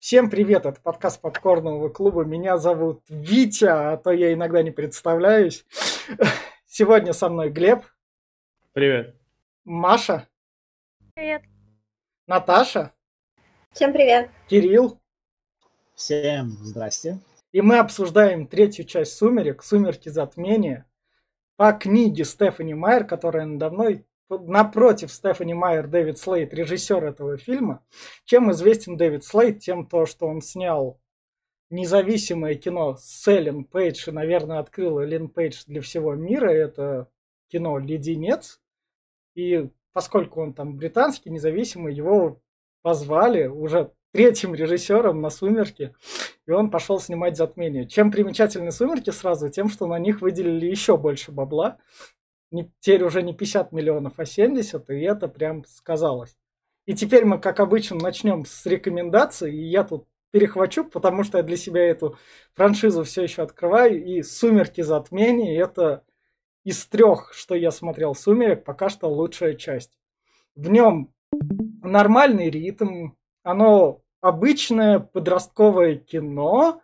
Всем привет, это подкаст Попкорнового клуба. Меня зовут Витя, а то я иногда не представляюсь. Сегодня со мной Глеб. Привет. Маша. Привет. Наташа. Всем привет. Кирилл. Всем здрасте. И мы обсуждаем третью часть «Сумерек», «Сумерки затмения» по книге Стефани Майер, которая надо мной напротив Стефани Майер Дэвид Слейд, режиссер этого фильма. Чем известен Дэвид Слейд? Тем, то, что он снял независимое кино с Эллен Пейдж и, наверное, открыл Эллен Пейдж для всего мира. Это кино «Леденец». И поскольку он там британский, независимый, его позвали уже третьим режиссером на «Сумерки», и он пошел снимать «Затмение». Чем примечательны «Сумерки» сразу? Тем, что на них выделили еще больше бабла не, теперь уже не 50 миллионов, а 70, и это прям сказалось. И теперь мы, как обычно, начнем с рекомендаций, и я тут перехвачу, потому что я для себя эту франшизу все еще открываю, и «Сумерки затмения» — это из трех, что я смотрел «Сумерек», пока что лучшая часть. В нем нормальный ритм, оно обычное подростковое кино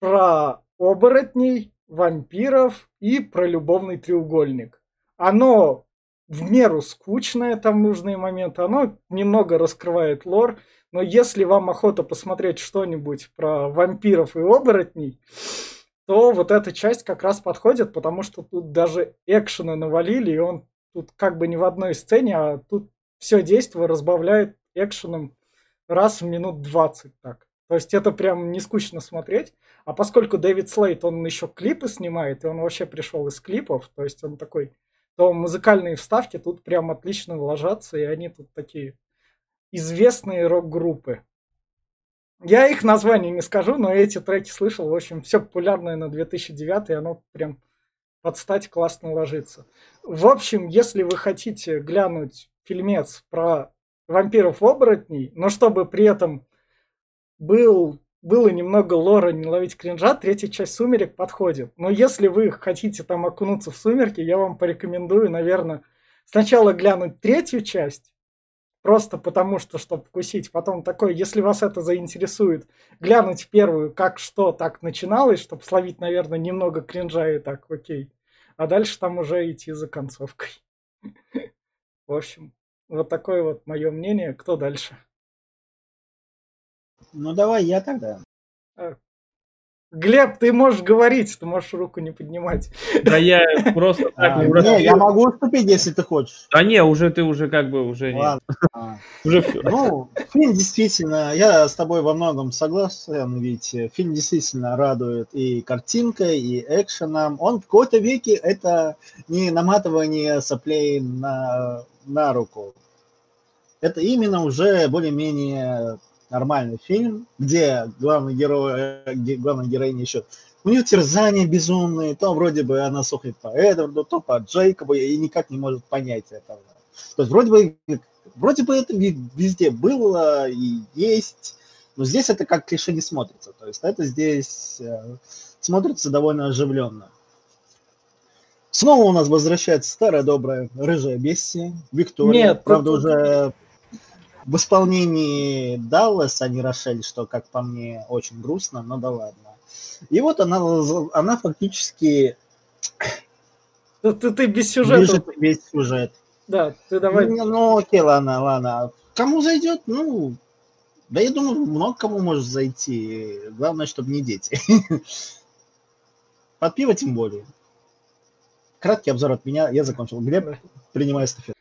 про оборотней, вампиров и про любовный треугольник. Оно в меру скучное, там нужные моменты, оно немного раскрывает лор, но если вам охота посмотреть что-нибудь про вампиров и оборотней, то вот эта часть как раз подходит, потому что тут даже экшена навалили, и он тут как бы не в одной сцене, а тут все действие разбавляет экшеном раз в минут 20 так. То есть это прям не скучно смотреть. А поскольку Дэвид Слейт, он еще клипы снимает, и он вообще пришел из клипов, то есть он такой, то музыкальные вставки тут прям отлично ложатся, и они тут такие известные рок-группы. Я их название не скажу, но эти треки слышал. В общем, все популярное на 2009, и оно прям под стать классно ложится. В общем, если вы хотите глянуть фильмец про вампиров-оборотней, но чтобы при этом был, было немного лора не ловить кринжа, третья часть «Сумерек» подходит. Но если вы хотите там окунуться в «Сумерки», я вам порекомендую, наверное, сначала глянуть третью часть, просто потому что, чтобы вкусить. Потом такой, если вас это заинтересует, глянуть первую, как что так начиналось, чтобы словить, наверное, немного кринжа и так, окей. А дальше там уже идти за концовкой. В общем, вот такое вот мое мнение. Кто дальше? Ну давай я тогда. А. Глеб, ты можешь говорить, ты можешь руку не поднимать. Да я просто так а, Не, я могу уступить, если ты хочешь. А не, уже ты уже как бы уже Ладно. Уже все. Ну, фильм действительно, я с тобой во многом согласен, ведь фильм действительно радует и картинкой, и экшеном. Он в какой-то веке это не наматывание соплей на, на руку. Это именно уже более-менее нормальный фильм, где главный герой, где главная героиня еще у нее терзания безумные, то вроде бы она сохнет по Эдварду, то по Джейкобу, и никак не может понять этого. То есть вроде бы, вроде бы это везде было и есть, но здесь это как клише не смотрится. То есть это здесь э, смотрится довольно оживленно. Снова у нас возвращается старая добрая рыжая Бесси, Виктория. Нет, правда, тут... уже в исполнении Даллас, не Рошель, что, как по мне, очень грустно, но да ладно. И вот она, она фактически... Ты, ты, ты без сюжета. весь сюжет. Да, ты давай. Ну, ну, окей, ладно, ладно. Кому зайдет, ну, да я думаю, много кому может зайти. Главное, чтобы не дети. Под пиво тем более. Краткий обзор от меня. Я закончил. Глеб, принимаю эстафету.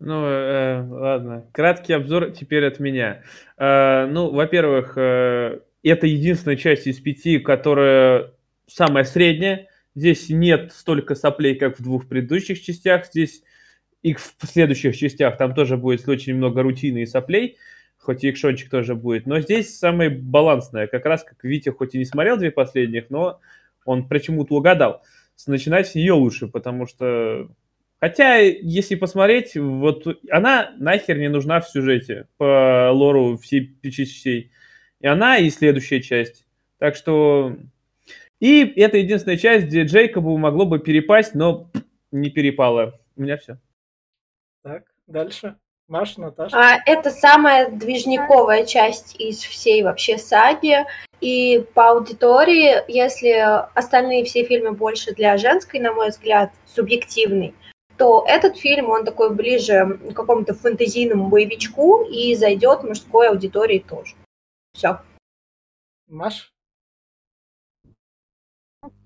Ну, э, ладно. Краткий обзор теперь от меня. Э, ну, во-первых, э, это единственная часть из пяти, которая самая средняя. Здесь нет столько соплей, как в двух предыдущих частях. Здесь и в следующих частях там тоже будет очень много рутины и соплей, хоть и экшончик тоже будет. Но здесь самая балансная. Как раз как Витя хоть и не смотрел две последних, но он почему-то угадал. Начинать с нее лучше, потому что Хотя, если посмотреть, вот она нахер не нужна в сюжете по лору всей пяти частей. И она, и следующая часть. Так что... И это единственная часть, где Джейкобу могло бы перепасть, но не перепало. У меня все. Так, дальше. Маш, Наташа? А, это самая движниковая часть из всей вообще саги. И по аудитории, если остальные все фильмы больше для женской, на мой взгляд, субъективный, то этот фильм, он такой ближе к какому-то фэнтезийному боевичку и зайдет мужской аудитории тоже. Все. Маш?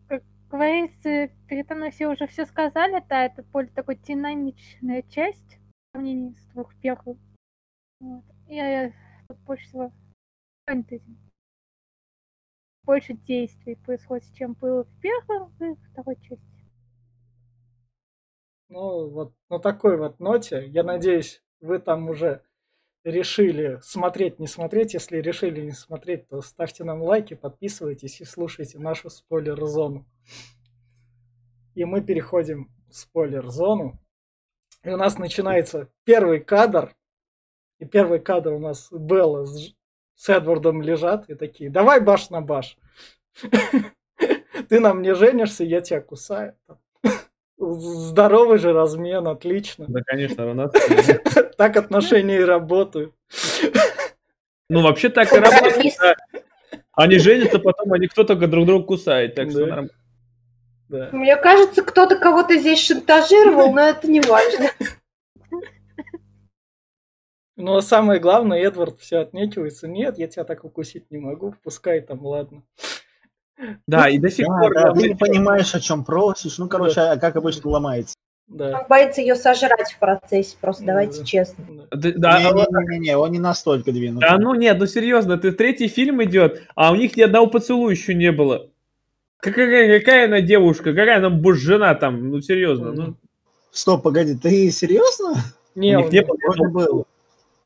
Как говорится, передо мной все уже все сказали, да, это более такой динамичная часть в сравнении с двух первых. Вот. Я тут больше всего фэнтези. Больше действий происходит, чем было в первой и второй части. Ну, вот на такой вот ноте, я надеюсь, вы там уже решили смотреть, не смотреть. Если решили не смотреть, то ставьте нам лайки, подписывайтесь и слушайте нашу спойлер-зону. И мы переходим в спойлер-зону. И у нас начинается первый кадр. И первый кадр у нас Белла с, с Эдвардом лежат и такие, давай баш на баш. Ты нам не женишься, я тебя кусаю. Здоровый же размен, отлично. Да, конечно, нас... Так отношения и работают. Ну, вообще так и работает. да. Они женятся, потом они кто только друг друга кусает. Так что нормально. Да. Мне кажется, кто-то кого-то здесь шантажировал, но это не важно. Но самое главное, Эдвард все отнекивается. Нет, я тебя так укусить не могу. Пускай там, ладно. Да, и до сих Да, пор... да, да, ты не понимаешь, о чем просишь. Ну, короче, а как обычно ломается. Да. Он боится ее сожрать в процессе, просто давайте Да. честно. да. да, да, Не-не-не, он не настолько двинут. Да ну нет, ну серьезно, ты третий фильм идет, а у них ни одного поцелуя еще не было. Какая, какая она девушка, какая она жена там, ну серьезно, ну Стоп, погоди, ты серьезно? Не, у них не было, Вроде был.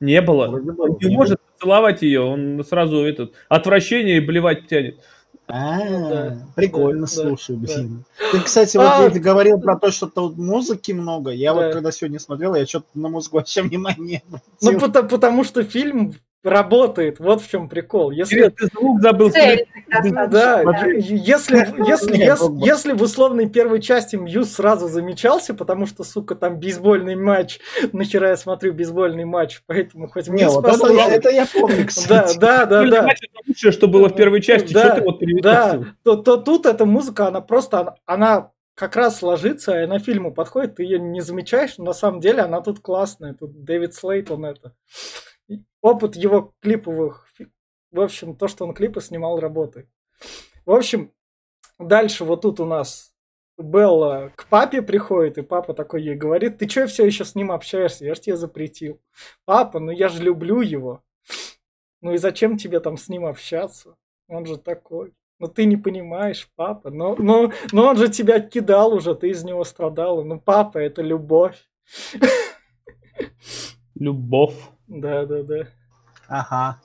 не было. Вроде. Он не может поцеловать ее, он сразу этот отвращение и блевать тянет. А, Ну да, прикольно, да, слушай, да. блин. Ты, кстати, вот А, ты говорил про то, что тут музыки много. Я Да. вот когда сегодня смотрел, я что-то на музыку вообще внимания не Ну, потому, потому что фильм работает. Вот в чем прикол. Если, Кирилл, ты звук забыл Цель да, если, если, если, если в условной первой части Muse сразу замечался, потому что, сука, там бейсбольный матч, нахера я смотрю бейсбольный матч, поэтому хоть Не, Muse вот это, это я помню, Да, кстати. да, да, Футбольный да. матч это лучшее, что было в первой части. Да, Что ты вот? Да, то, то тут эта музыка, она просто, она, она как раз ложится, и на фильму подходит, ты ее не замечаешь, но на самом деле она тут классная. Тут Дэвид Слейт, он это... Опыт его клиповых... В общем, то, что он клипы снимал, работает. В общем, дальше вот тут у нас Белла к папе приходит, и папа такой ей говорит, ты что все еще с ним общаешься? Я же тебе запретил. Папа, ну я же люблю его. Ну и зачем тебе там с ним общаться? Он же такой. Ну ты не понимаешь, папа. Но, но, но он же тебя кидал уже, ты из него страдала. Ну папа, это любовь. Любовь. Да, да, да. Ага.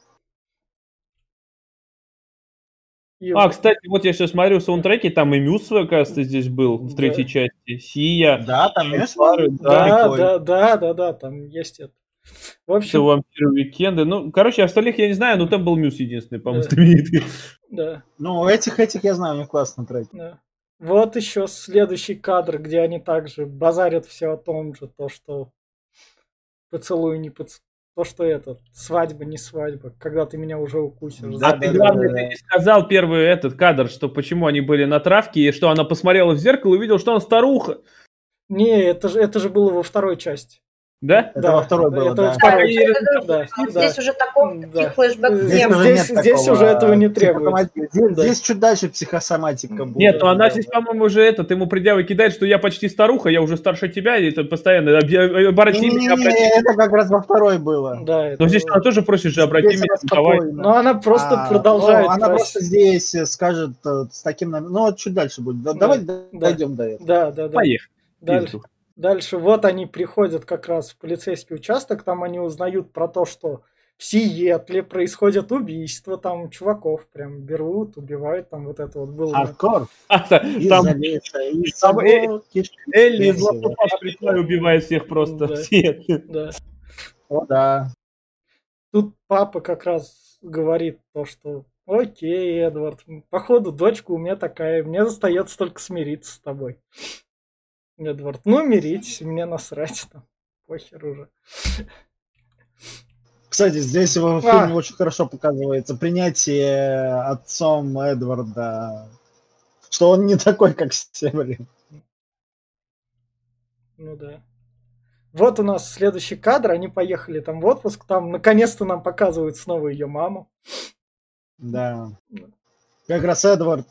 И А, кстати, вот я сейчас смотрю саундтреки, там и Мюс, оказывается, здесь был в Да. третьей части. Сия, Да, там Шанкары, да, прикольно. да, да, да, да, там есть это. В все общем, вампиры уикенды. Ну, короче, остальных я не знаю, но там был Мюс единственный, по-моему, Да. знаменитый. да, Ну, этих, этих я знаю, у них классный трек. да. Вот еще следующий кадр, где они также базарят все о том же, то, что поцелуй не поцелуй. То, что это, свадьба, не свадьба, когда ты меня уже укусишь. Да, А ты, да, главное, да, ты не сказал первый этот кадр, что почему они были на травке, и что она посмотрела в зеркало и увидела, что он старуха. Не, это же, это же было во второй части. Да? Это во второй было, это да. второй части. Это- Да, да. Здесь уже такой Да. флешбэк Здесь не уже было. здесь- здесь такого, уже этого не требуется. Здесь, Да. здесь чуть дальше психосоматика будет. Нет, ну она да, здесь, да. по-моему, уже этот, ему предъявы кидает, что я почти старуха, я уже старше тебя, и это постоянно объ- обрати меня, обрати это как раз во второй было. Да, это Но здесь было. она тоже просит же, обрати Здесь меня, она давай. Но она просто А, продолжает. ну, она просто здесь э, скажет э, с таким... Ну, вот чуть дальше будет. Да, Да, Давай да. дойдем до этого. Да, да, да. Поехали. Дальше. Дальше вот они приходят как раз в полицейский участок, там они узнают про то, что в Сиэтле происходят убийства, там чуваков прям берут, убивают, там вот это вот было. Хардкор. А, да, Из-за Там леса, из там э- собаки. Элли из убивает всех просто. Да. Все. Да. О, да. Тут папа как раз говорит то, что окей, Эдвард, походу дочка у меня такая, мне остается только смириться с тобой. Эдвард, ну миритесь, мне насрать там, похер уже. Кстати, здесь в А. фильме очень хорошо показывается принятие отцом Эдварда, что он не такой, как Северин. Ну да. Вот у нас следующий кадр, они поехали там в отпуск, там наконец-то нам показывают снова ее маму. Да. Как раз Эдвард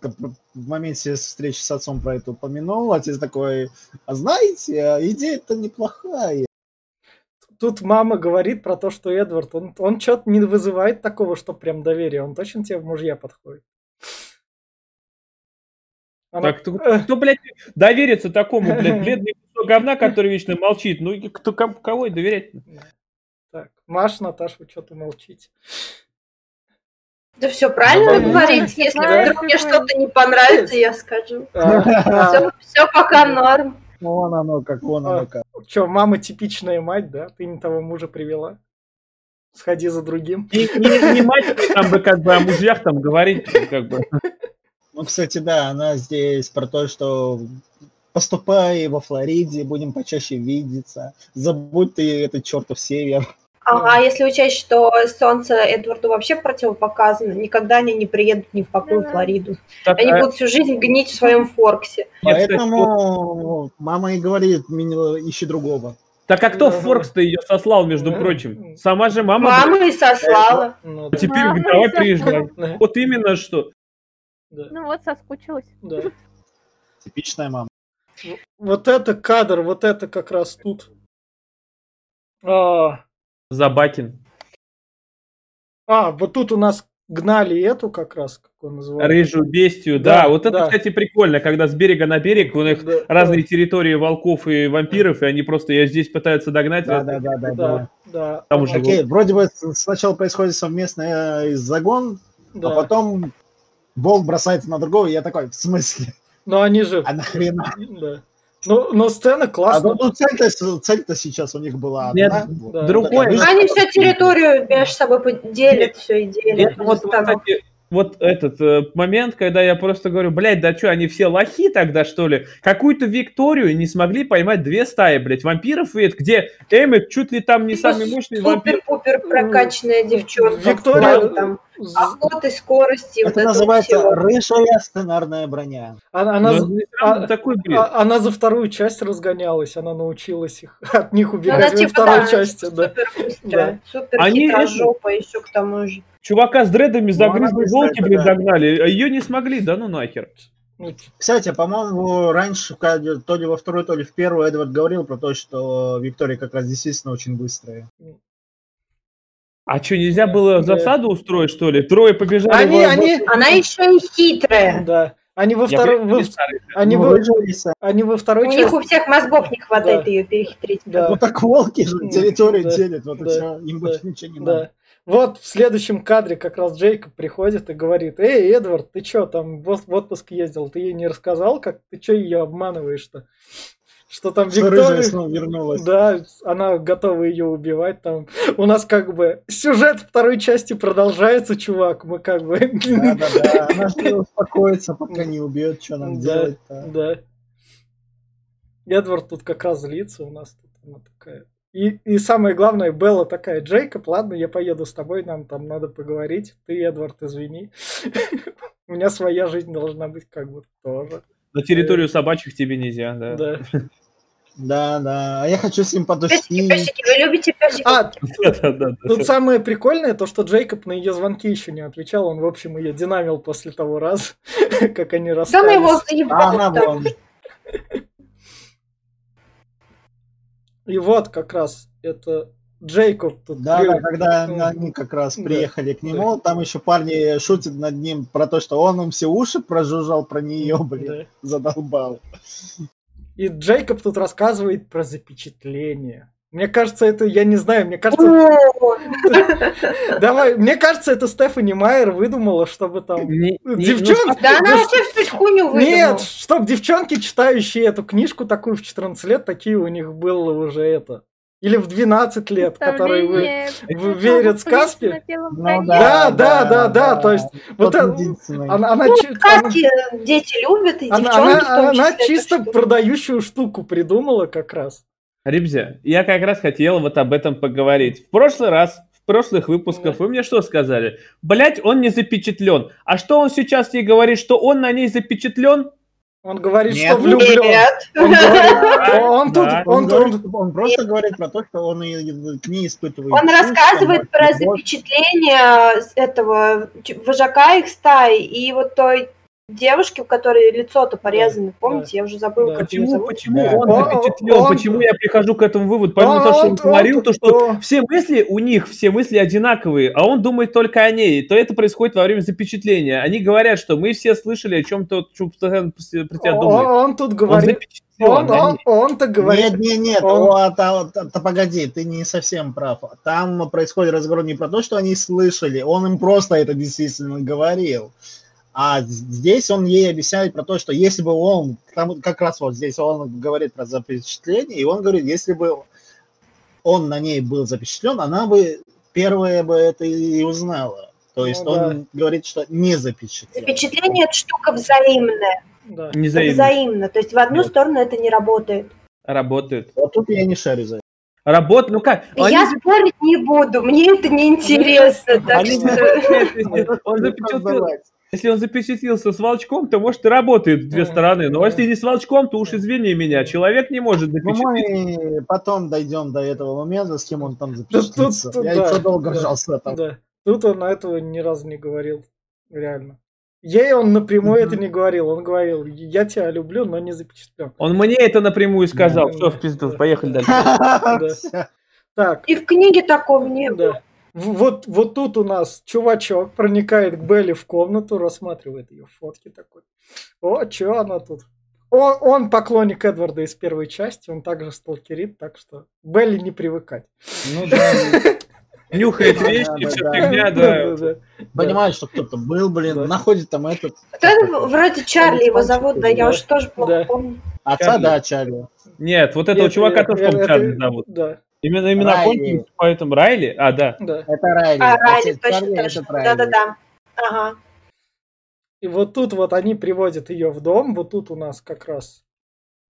в моменте встречи с отцом про это упомянул. Отец такой, а знаете, а идея-то неплохая. Тут мама говорит про то, что Эдвард, он, он что-то не вызывает такого, что прям доверие, он точно тебе в мужья подходит. Она- Так, кто, кто, блядь, доверится такому, блядь, бледный говна, который вечно молчит? Ну, кто, кому- кого и доверять? Так, Маш, Наташа, вы что-то молчите. Да все правильно Да, говорить, да. если Да. вдруг мне что-то не понравится, я скажу. А, Все, пока норм. Вон оно как, вон оно как. Что, мама типичная мать, да? Ты не того мужа привела. Сходи за другим. Не, не, не мать там бы как бы о мужьях там говорить, как бы. Ну, кстати, да, она здесь про то, что поступай во Флориде, будем почаще видеться. Забудь ты этот чертов север. А, а если учесть, что солнце Эдварду вообще противопоказано, никогда они не приедут ни в какую. Флориду. Так, Они а, будут всю жизнь гнить в своем форксе. Поэтому мама и говорит, «Мини- ищи другого. так а кто в. Форкс-то ее сослал, между прочим? Сама же мама. Мама и сослала. Ну А да, теперь Мама давай приезжай. да, Вот именно что. да, Ну вот, соскучилась. да. Типичная мама. Вот это кадр, вот это как раз тут. А, Забакин. а, вот тут у нас гнали эту как раз, как он называется. Рыжую бестию, Да, да. Вот это, да. кстати, прикольно, когда с берега на берег, у них Да, разные территории волков и вампиров, и они просто ее здесь пытаются догнать. Да, да, да, да, Да, да. да. Там А, уже Окей, вроде бы сначала происходит совместный э, загон, да. а потом Волк бросается на другого, и я такой, в смысле? Но они же... А нахрена? Да. Ну, но сцена А классная. ну, ну, цель-то, цель-то сейчас у них была Нет, одна. Вот. да. Же- Они всю территорию между собой поделят, все и делят. Это вот, кстати, вот этот э, момент, когда я просто говорю, блядь, да что, они все лохи тогда, что ли? Какую-то Викторию не смогли поймать две стаи, блядь, вампиров, и это, где Эммет чуть ли там не самый мощный вампир. Супер-пупер прокачанная девчонка. Виктория- там охоты, скорости. вот Это этого называется рыжая сценарная броня. Она, она, Ну, равно а- такой бред. а- она за вторую часть разгонялась, она научилась их от них Ну, убегать она во типа, второй да, части, да. супер быстрая, супер Они хитрожопа еще к тому же. Чувака с дредами Ну, быстрая, волки, блин, да. догнали, а ее не смогли, да ну нахер. Ну, Кстати, по-моему, раньше, то ли во второй, то ли в первую, Эдвард говорил про то, что Виктория как раз действительно очень быстрая. А что, нельзя было засаду устроить, что ли? Трое побежали. Они, в- они, Она еще и хитрая. да. Они во блин, во- они Ну, во- лиса. они во У второй них части, у всех мозгов не хватает Да. ее перехитрить. да. Ну так волки же да, делят, вот и да, все. Им да, больше ничего не Да. надо. Вот в следующем кадре как раз Джейкоб приходит и говорит, эй, Эдвард, ты чё там в отпуск ездил? Ты ей не рассказал, как ты чё ее обманываешь-то? Что там Что Виктория... снова вернулась. Да, она готова ее убивать там. У нас как бы сюжет второй части продолжается, чувак. Мы как бы... Да-да-да, она же успокоится, пока не убьет, что нам Да, делать-то. Да. Эдвард тут как раз злится у нас. Тут она такая. И, и самое главное, Белла такая, Джейкоб, ладно, я поеду с тобой, нам там надо поговорить. Ты, Эдвард, извини. У меня своя жизнь должна быть как бы тоже. На территорию собачьих тебе нельзя, да. Да. Да-да, а я хочу с ним Песики, подустить. песики, вы любите песиков? А, тут самое прикольное, то, что Джейкоб на ее звонки еще не отвечал. Он, в общем, ее динамил после того раза, как они Да его расстались. А заебала. она там. вон. И вот как раз это Джейкоб тут. Да, да, когда они как раз Да, приехали к нему, там еще парни шутят над ним про то, что он им все уши прожужжал про нее, блин, Да. задолбал. И Джейкоб тут рассказывает про запечатление. Мне кажется, это, я не знаю, мне кажется, давай, мне кажется, это Стефани Майер выдумала, чтобы там... Не- Девчонки, Да она вообще всю хуйню выдумала. Нет, чтоб девчонки, читающие эту книжку такую в 14 лет, такие у них было уже это. Или в 12 лет, которые вы... Вы верят сказке? Ну коне. Да, да, да, да, то есть вот это-. Она, она Ну, чи- она- сказки дети любят, и она- девчонки в она- она чисто продающую штуку придумала как раз. Ребзя, я как раз хотел вот об этом поговорить. В прошлый раз, прошлых выпусках вы мне что сказали? Блять, он не запечатлен. А что он сейчас ей говорит, что он на ней запечатлен? Он говорит, Нет. что влюблен. Нет. Он, говорит- он тут, Да. он, Он, тут- говорит, он просто говорит про то, что он и- к ней испытывает. Он рассказывает про любовь. запечатление с этого вожака их стаи и вот той девушки, у которой лицо-то порезано. Помните, я уже забыла, Да. как Почему, зовут. почему Да. он Он- запечатлен? он- Почему я прихожу к этому выводу? Помимо Он- того, что он он- говорил, он- то, что он- все мысли у них, все мысли одинаковые, а он думает только о ней, то это происходит во время запечатления. Они говорят, что мы все слышали о чем-то, что постоянно про тебя он, думает. он тут Он говорит, он, а он, не- он-то говорит, Нет, нет, нет, он- о, та- та- та- погоди, ты не совсем прав. Там происходит разговор не про то, что они слышали, он им просто это действительно говорил. А здесь он ей объясняет про то, что если бы он, там как раз вот здесь он говорит про запечатление, и он говорит, если бы он на ней был запечатлен, она бы первая бы это и узнала. То Ну есть да. он говорит, что не запечатлен. Запечатление – это штука взаимная. да. не взаимно. взаимно. То есть в одну Нет. сторону это не работает. Работает. Вот тут я не шарю за это. Работает, ну как? Они Я спорить не буду, мне это не интересно. Так Они что... он запечатлел- Если он запечатлился с волчком, то, может, и работает в две Да, стороны. Но да. если не с волчком, то уж извини меня, человек не может Ну, запечатлиться. мы потом дойдем до этого момента, с кем он там запечатлится. тут Я да, еще долго да, жал с этого. Да. Тут он этого ни разу не говорил. Реально. Ей он напрямую Мгм. это не говорил. Он говорил, я тебя люблю, но не запечатлен. Он мне это напрямую сказал. Да, Все, да, в пизду, да. поехали дальше. Так, И в книге такого не было. Вот, вот тут у нас чувачок проникает к Белли в комнату, рассматривает ее фотки такой. О, что она тут? Он, он поклонник Эдварда из первой части, он также сталкерит, так что Белли не привыкать. Ну да. Нюхает вещи, да, все да. фигня, да. Понимаю, что кто-то был, блин, находит там этот... Кто-то вроде Чарли его зовут, да, я уж тоже плохо помню. Отца, да, Чарли. Нет, вот этого Это- чувака тоже, это- по-моему, это- Чарли зовут. Да, Именно именно кончились, поэтому Райли? А, да. да. Это Райли. А, Райли, точно, точно. это Райли. Да-да-да. Ага. И вот тут вот они приводят ее в дом, вот тут у нас как раз,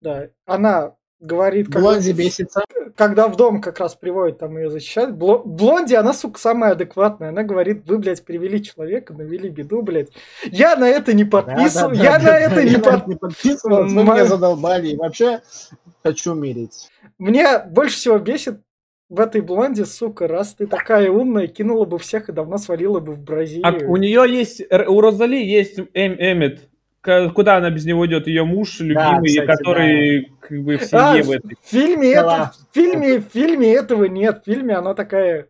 да, она говорит, как- Блонди бесится. когда в дом как раз приводит, там ее защищают. Бло- Блонди, она, сука, самая адекватная. Она говорит, вы, блядь, привели человека, навели беду, блядь. Я на это не подписываю, Да-да-да, я на да, это не я под... не подписывался, вы меня задолбали. И вообще хочу умереть. Мне больше всего бесит в этой блонде, сука, раз ты такая умная, кинула бы всех и давно свалила бы в А Бразилию. у нее есть, у Розали есть Эм- Эммет. Куда она без него идет? Ее муж любимый, кстати, который как бы в А, семье в в этой. фильме, Дела. это, в, фильме, в фильме этого нет. В фильме она такая...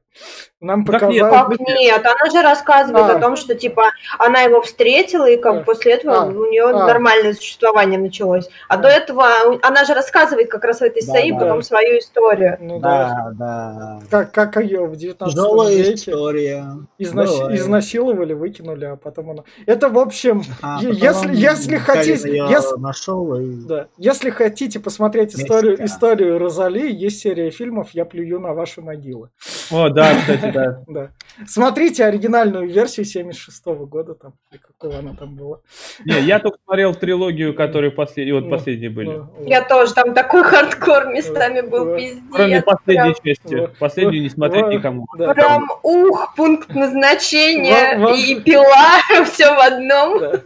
Нам Как нет? показали... Как нет? Она же рассказывает А. о том, что типа она его встретила, и как А. после этого А. у нее А. нормальное существование началось. А до этого она же рассказывает как раз в этой Да, сцене да. потом свою историю. Ну да. Да, да. Как, как ее в 19 Тяжелая веке история. изнас- изнасиловали, выкинули, а потом она... Это, в общем, А, если- если хотите- если- нашел и... Да. Если хотите посмотреть Мексика. историю, историю Розали, есть серия фильмов «Я плюю на ваши могилы». О, да, кстати, да. Да. Смотрите оригинальную версию 76 года, там, или какого она там была. Не, я только смотрел трилогию, которые последние, вот Ну, последние были. Ну, вот. Я тоже там такой хардкор местами был, Да. пиздец. Кроме последней прям, части. Вот. Последнюю не смотреть Вот. никому. Да. прям ух, пункт назначения и пила, все в одном. Да.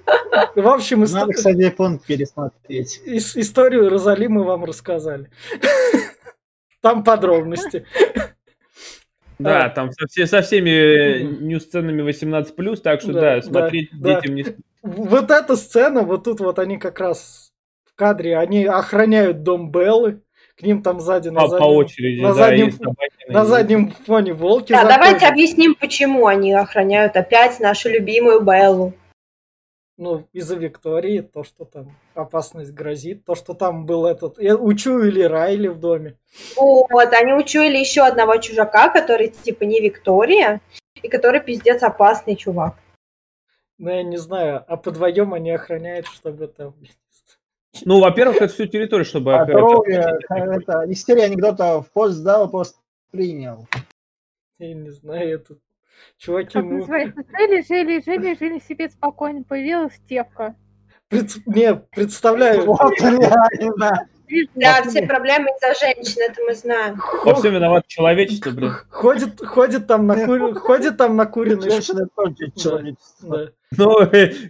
В общем, Надо, кстати, пункт пересмотреть. ис- историю Розали мы вам рассказали. Там подробности. Да, А. там со, все- со всеми э, нью-сценами 18+, так что Да, смотреть да. детям не... Вот эта сцена, вот тут вот они как раз в кадре, они охраняют дом Беллы, к ним там сзади на По, по заднем, очереди, на да, заднем- собаки на заднем фоне волки Да, давайте заходят. объясним, почему они охраняют опять нашу любимую Беллу. Ну, из-за Виктории, то, что там опасность грозит, то, что там был этот... э, Учуяли Райли в доме. Вот, они учуяли еще одного чужака, который типа не Виктория, и который пиздец опасный чувак. Ну, я не знаю, а вдвоем они охраняют, чтобы там... Ну, во-первых, это всю территорию, чтобы... А второе, это, истерия анекдота в пост дал, пост принял. Я не знаю, это... Чуваки, Как ну... называется? Жили, жили, жили, жили себе спокойно. Появилась Тевка. пред- Не, представляю, Вот реально. Да, все проблемы из-за женщин, это мы знаем. Во всем виноват человечество, блин. Ходит, ходит там на кури... ходит там на куриной ш- Женщина тоже человечество. Да. Ну,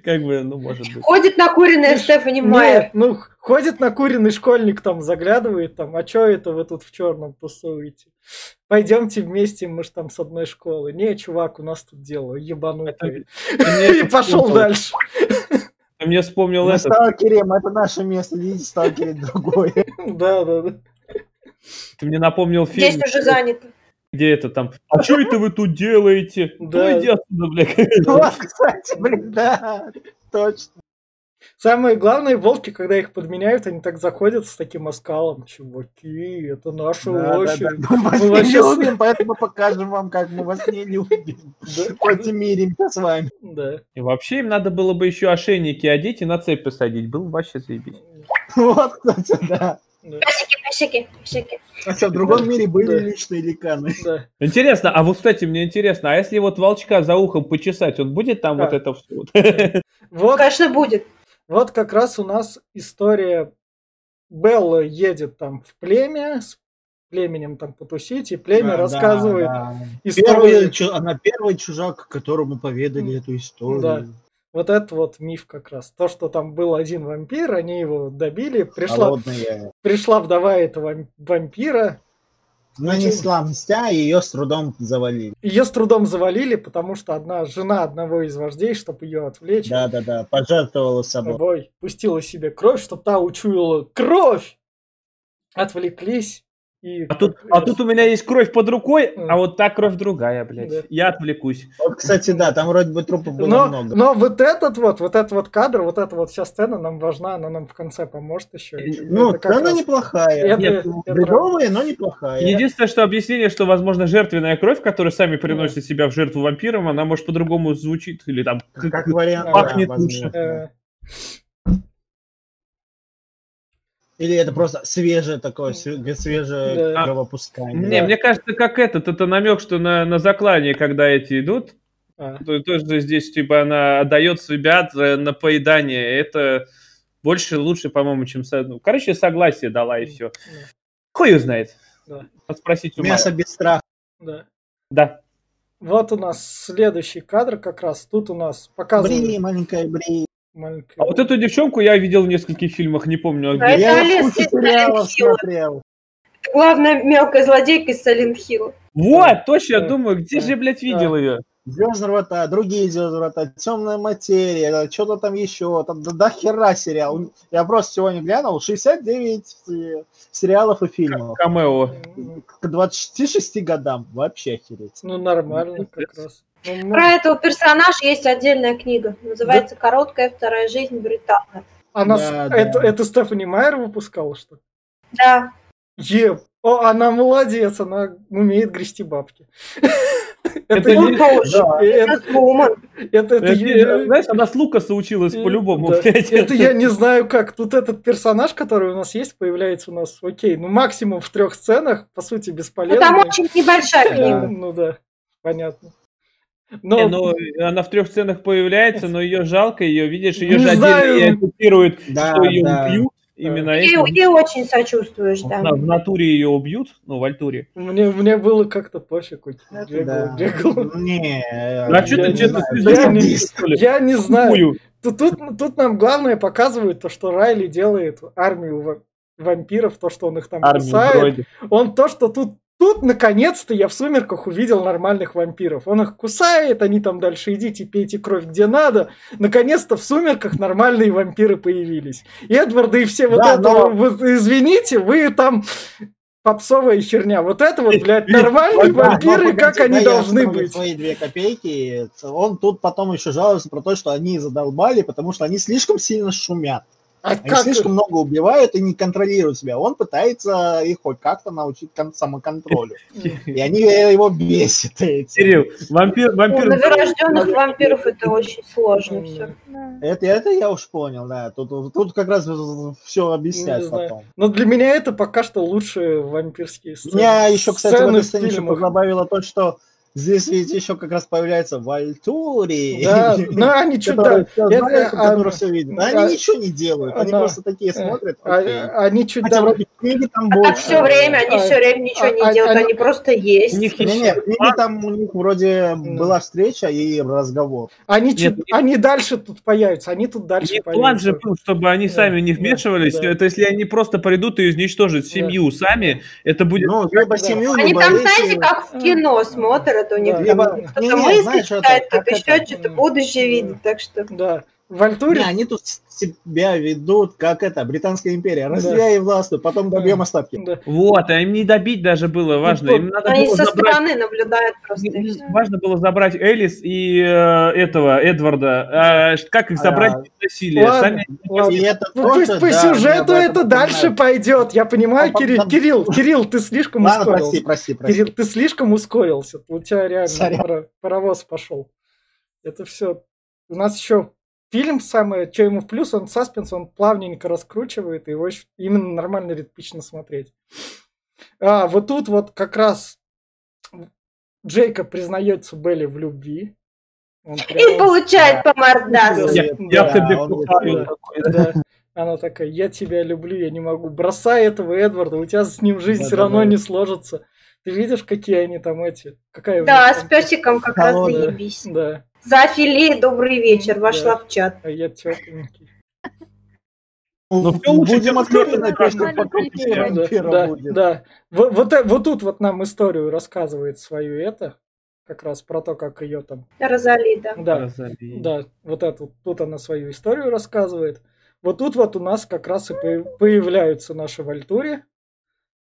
как бы, ну, может быть. Ходит накуренная Стефани Нет, Майер. ну ходит на куриный школьник там, заглядывает там, а чё это вы тут в черном тусуете? Пойдемте вместе, мы ж там с одной школы. Не, чувак, у нас тут дело ебанутые. Ты мне И пошел дальше. Ты мне вспомнил Мы этот. сталкерим, это наше место, идите сталкерить другое. Да, да, да. Ты мне напомнил фильм, Здесь уже занято. где это там. А что это вы тут делаете? Да. Ну иди отсюда, бля. Вот, кстати, блин, да, точно. Самое главное, волки, когда их подменяют, они так заходят с таким оскалом. Чуваки, это наша Да, да, очередь. да. Мы вас Мы не вообще любим, поэтому покажем вам, как мы вас не любим. Да. Хоть миримся с вами. Да. И вообще им надо было бы еще ошейники одеть и на цепь посадить. Был вообще заебись. Вот, кстати, да. Да. Песики, песики, песики. Хотя в другом мире были Да. личные ликаны. Да. Интересно, а вот, кстати, мне интересно, а если вот волчка за ухом почесать, он будет там А. вот это все? Вот, Конечно, будет. Вот как раз у нас история Белла едет там в племя, с племенем там потусить, и племя Да, рассказывает да, да. историю. Первый, она первый чужак, которому поведали эту историю. Да. Вот это вот миф как раз. То, что там был один вампир, они его добили, пришла, Холодная. пришла вдова этого вам- вампира, Нанесла мстя, и ее с трудом завалили. ее с трудом завалили, потому что одна жена одного из вождей, чтобы ее отвлечь, Да-да-да, пожертвовала собой. собой пустила себе кровь, чтобы та учуяла кровь. Отвлеклись. И А тут, а тут у меня есть кровь под рукой, а вот та кровь другая, блядь. Да. Я отвлекусь. Вот, кстати, да, там вроде бы трупов было но, много. но вот этот вот, вот этот вот кадр, вот эта вот вся сцена нам важна, она нам в конце поможет еще. Ну, Это как она раз- неплохая. Это- Нет, это- бредовая, но неплохая. Единственное, что объяснение, что, возможно, жертвенная кровь, которая сами приносит себя в жертву вампирам, она, может, по-другому звучит. Или там... Как вариант, Пахнет да, лучше. возможно. Э, Или это просто свежее такое, све- свежее Да. кровопускание. Не, мне кажется, как этот, это намек, что на, на заклание, когда эти идут, а, то, тоже здесь, типа, она отдает себя на поедание. Это больше, лучше, по-моему, чем... ну, короче, согласие дала и все. Хуй ее знает. Да. Надо спросить у Мясо без страха. да. Да. Вот у нас следующий кадр как раз. Тут у нас показывают Бри, маленькая бри. Маленькую- А вот эту девчонку я видел в нескольких фильмах, не помню. А где. это Я сериалов смотрел. Главная мелкая злодейка из Silent Hill. Вот, точно, я Да. думаю, где же я, блядь, видел ее? Звездные врата, другие звездные врата, темная материя, что-то там еще, там до, до хера сериал. Я просто сегодня глянул, 69 э, сериалов и фильмов. Камео. К 26 годам вообще охереть. Ну, нормально как раз. Ну, Про этого персонажа есть отдельная книга. Называется «Короткая вторая жизнь Британа». она, Да, с- да. это, это Стефани Майер выпускала, что ли? Да. Е, о, она молодец, она умеет грести бабки. Это. Да. знаешь, она с Лукаса училась по-любому. Да. Это я не знаю как. Тут этот персонаж, который у нас есть, появляется у нас, окей, ну максимум в трех сценах, по сути, Ну, бесполезно. там очень небольшая книга. Ну да, понятно. Не, Но, ну, она в трех сценах появляется, но ее жалко, ее видишь, ее Не же знаю. оккупируют, Да, что ее да. убьют. Именно Ей, этим. ей очень сочувствуешь, да. В натуре ее убьют, ну, в Альтуре. мне, мне было как-то пофиг. Бегал, да. бегал. Не, А что я ты не Я не-? Я не знаю. Тут, тут, тут нам главное показывает то, что Райли делает армию ва- вампиров, то, что он их там Армию кусает. дроидов. Он то, что тут Тут, наконец-то, я в «Сумерках» увидел нормальных вампиров. Он их кусает, они там дальше идите, пейте кровь где надо. Наконец-то в «Сумерках» нормальные вампиры появились. И Эдварда и все вот Да, это, но- вот, извините, вы там попсовая херня. Вот это вот, блядь, нормальные вампиры, как они должны быть. Свои две копейки. Он тут потом еще жалуется про то, что они задолбали, потому что они слишком сильно шумят. А Они как? слишком много убивают и не контролируют себя. Он пытается их хоть как-то научить кон- самоконтролю. И они его бесят. Кирилл, вампир, У вампир... новорожденных вампиров это очень сложно все. Это, это я уж понял, да. Тут, тут как раз все Не объяснять потом. Но для меня это пока что лучшие вампирские сцены. Меня еще, кстати, в этой сцене еще позабавило то, что Здесь ведь еще как раз появляется Вальтури. Да, ну они что-то... Это, знает, а, всё видит. а, Они ничего не делают, они просто такие смотрят. а-. Они чуть Хотя дав- вроде книги там все время, они а- все время ничего а- не а- делают, они- они просто есть. У них Не, есть не, в книге там у них вроде была встреча и разговор. Они, Нет, чуть- нет. они дальше тут появятся, они тут дальше них план же появятся. был, чтобы они сами не вмешивались. да. Это если они просто придут и изничтожат семью сами, это будет... Ну, либо да. семью, Они там, знаете, как в кино смотрят, у них Да. там Либо- кто-то не, мысли знаешь, читает, кто-то еще что-то будущее видит, так что... Да. В Альтуре... Не, они тут себя ведут, как это, Британская империя. Разделяй власть, потом добьем остатки. Да. Вот, а им не добить даже было важно. Им надо Они было со забрать... стороны наблюдают просто. и. Важно было забрать Элис и э, этого, Эдварда. А, как их забрать А, ладно, Сами... ладно. И это Ну, тоже, Пусть по да, сюжету это дальше напоминает. пойдет. Я понимаю, А, Кирилл, там- Кирилл, Кирилл, ты слишком Ладно, ускорился. прости, прости, прости. Кирилл, ты слишком ускорился. У тебя реально Сорян. паровоз пошел. Это все. У нас еще фильм самое, что ему в плюс, он саспенс, он плавненько раскручивает, и его именно нормально ритмично смотреть. А, вот тут вот как раз Джейкоб признается Белли в любви. Он И получает по мордасу. Да. Я, Да, я тебе он да. Да. Она такая, я тебя люблю, я не могу. Бросай этого Эдварда, у тебя с ним жизнь все Да-да-да. равно не сложится. Ты видишь, какие они там эти? Какая у Да, них с там- песиком как раз Колода. заебись. Да, За филе добрый вечер, вошла в чат. а я тепленький. Ну, всё лучше, Будем Маленький пока герой. Да, да, будет. да. Вот, вот, э- вот тут вот нам историю рассказывает свою это, как раз про то, как ее там. Розали, да. Да, Розали. да, вот эту, тут она свою историю рассказывает. Вот тут вот у нас как раз и по- появляются наши Вольтури,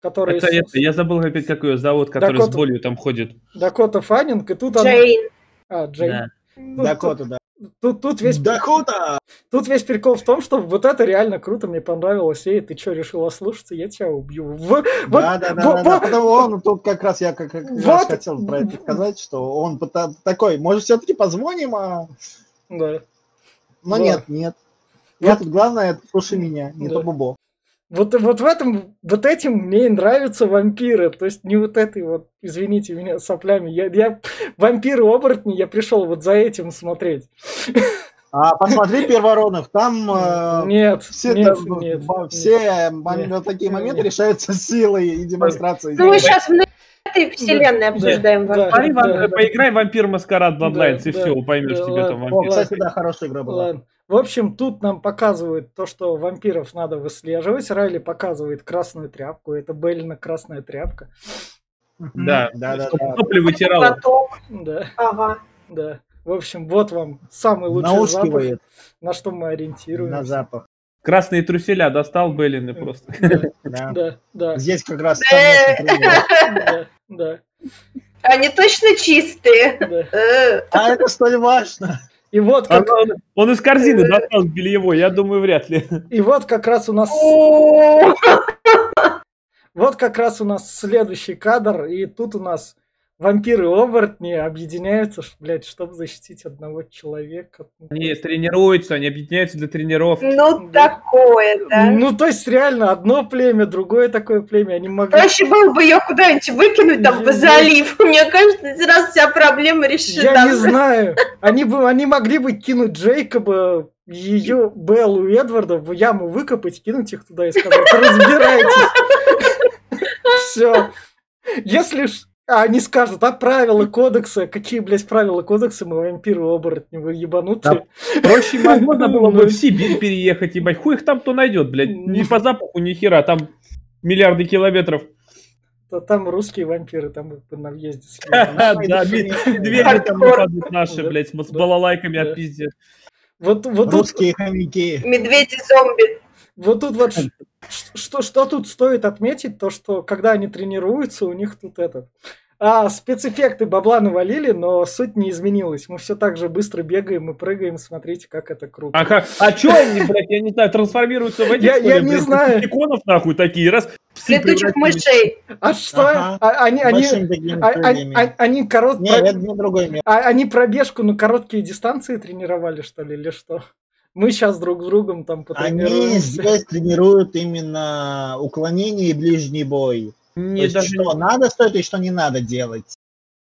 которые... Это, с- это, я забыл опять, как ее зовут, который Дакота. с болью там ходит. Дакота Фаннинг, и тут она... Джейн. А, Джейн. Да. Ну, Дакота, да. Тут, тут, весь, Дакота! тут весь прикол в том, что вот это реально круто, мне понравилось. Эй, ты что, решила слушаться? Я тебя убью. В- вот- Да, да, да, во- да, да. во- Потому он тут как раз я как, как раз Вот. хотел про это сказать, что он такой, может, все-таки позвоним, а... Да. Но Да. нет, нет. Вот. Я тут главное, слушай меня, не Да. то бубо. Вот, вот в этом, вот этим мне и нравятся вампиры. То есть не вот этой вот, извините меня, соплями. Я, я вампиры-оборотни, я пришел вот за этим смотреть. А посмотри первородных, там э, Нет, все, нет, там, нет, нет. все Нет. такие моменты Нет. решаются силой и демонстрацией. Ну, мы сейчас в этой вселенной обсуждаем да. Поиграй в Вампир Маскарад Bloodlines, и все, поймешь, тебе там вампир. кстати, да, хорошая игра была. В общем, тут нам показывают то, что вампиров надо выслеживать. Райли показывает красную тряпку. Это Беллина красная тряпка. Да, да, да, сопли вытирала. Да, Ага. да. В общем, вот вам самый лучший запах, на что мы ориентируемся. на запах. Красные труселя достал Беллины просто. Да, Да. Здесь как раз да, да, Они точно чистые. да. Э, А это столь важно. И вот Он, как, он- он из корзины достал бельевой, я думаю, вряд ли. и вот как раз у нас, вот как раз у нас следующий кадр, и тут у нас вампиры-оборотни объединяются, блядь, чтобы защитить одного человека. Они тренируются, они объединяются для тренировки. Ну, Да. такое, да. Ну, то есть, реально, одно племя, другое такое племя, они могли... Проще было бы ее куда-нибудь выкинуть там в Я- залив. Мне кажется, сразу вся проблема Я решена. не знаю. Они, бы, они могли бы кинуть Джейкоба, ее, Беллу и Эдварда в яму выкопать, кинуть их туда и сказать, разбирайтесь. Все. Если ж а они скажут, а правила кодекса, какие, блядь, правила кодекса, мы вампиры оборотни, вы ебанутые. Проще можно было бы Ну. в Сибирь переехать, ебать. Хуй их там кто найдет, блядь. Ни по запаху, ни хера, там миллиарды километров. То Там русские вампиры, там на въезде Да, медведи там наши, Да. блядь, с Да. балалайками Да. отпиздят. Вот, вот тут Русские хомяки. Медведи-зомби. Вот тут вот что, что тут стоит отметить, то что когда они тренируются, у них тут этот... А, спецэффекты бабла навалили, но суть не изменилась. Мы все так же быстро бегаем и прыгаем, смотрите, как это круто. А, как, а чё они, блядь, я не знаю, трансформируются в этих, Я- что я не знаю. иконов, нахуй, такие, раз, Летучих мышей. А что? Ага. А- они, они, такими а- а- они, корот- Не, про- это не другой мир. они пробежку на короткие дистанции тренировали, что ли, или что? Мы сейчас друг с другом там Они потренируемся. здесь тренируют именно уклонение и ближний бой. То Не, есть, даже что не- надо стоит и что не надо делать.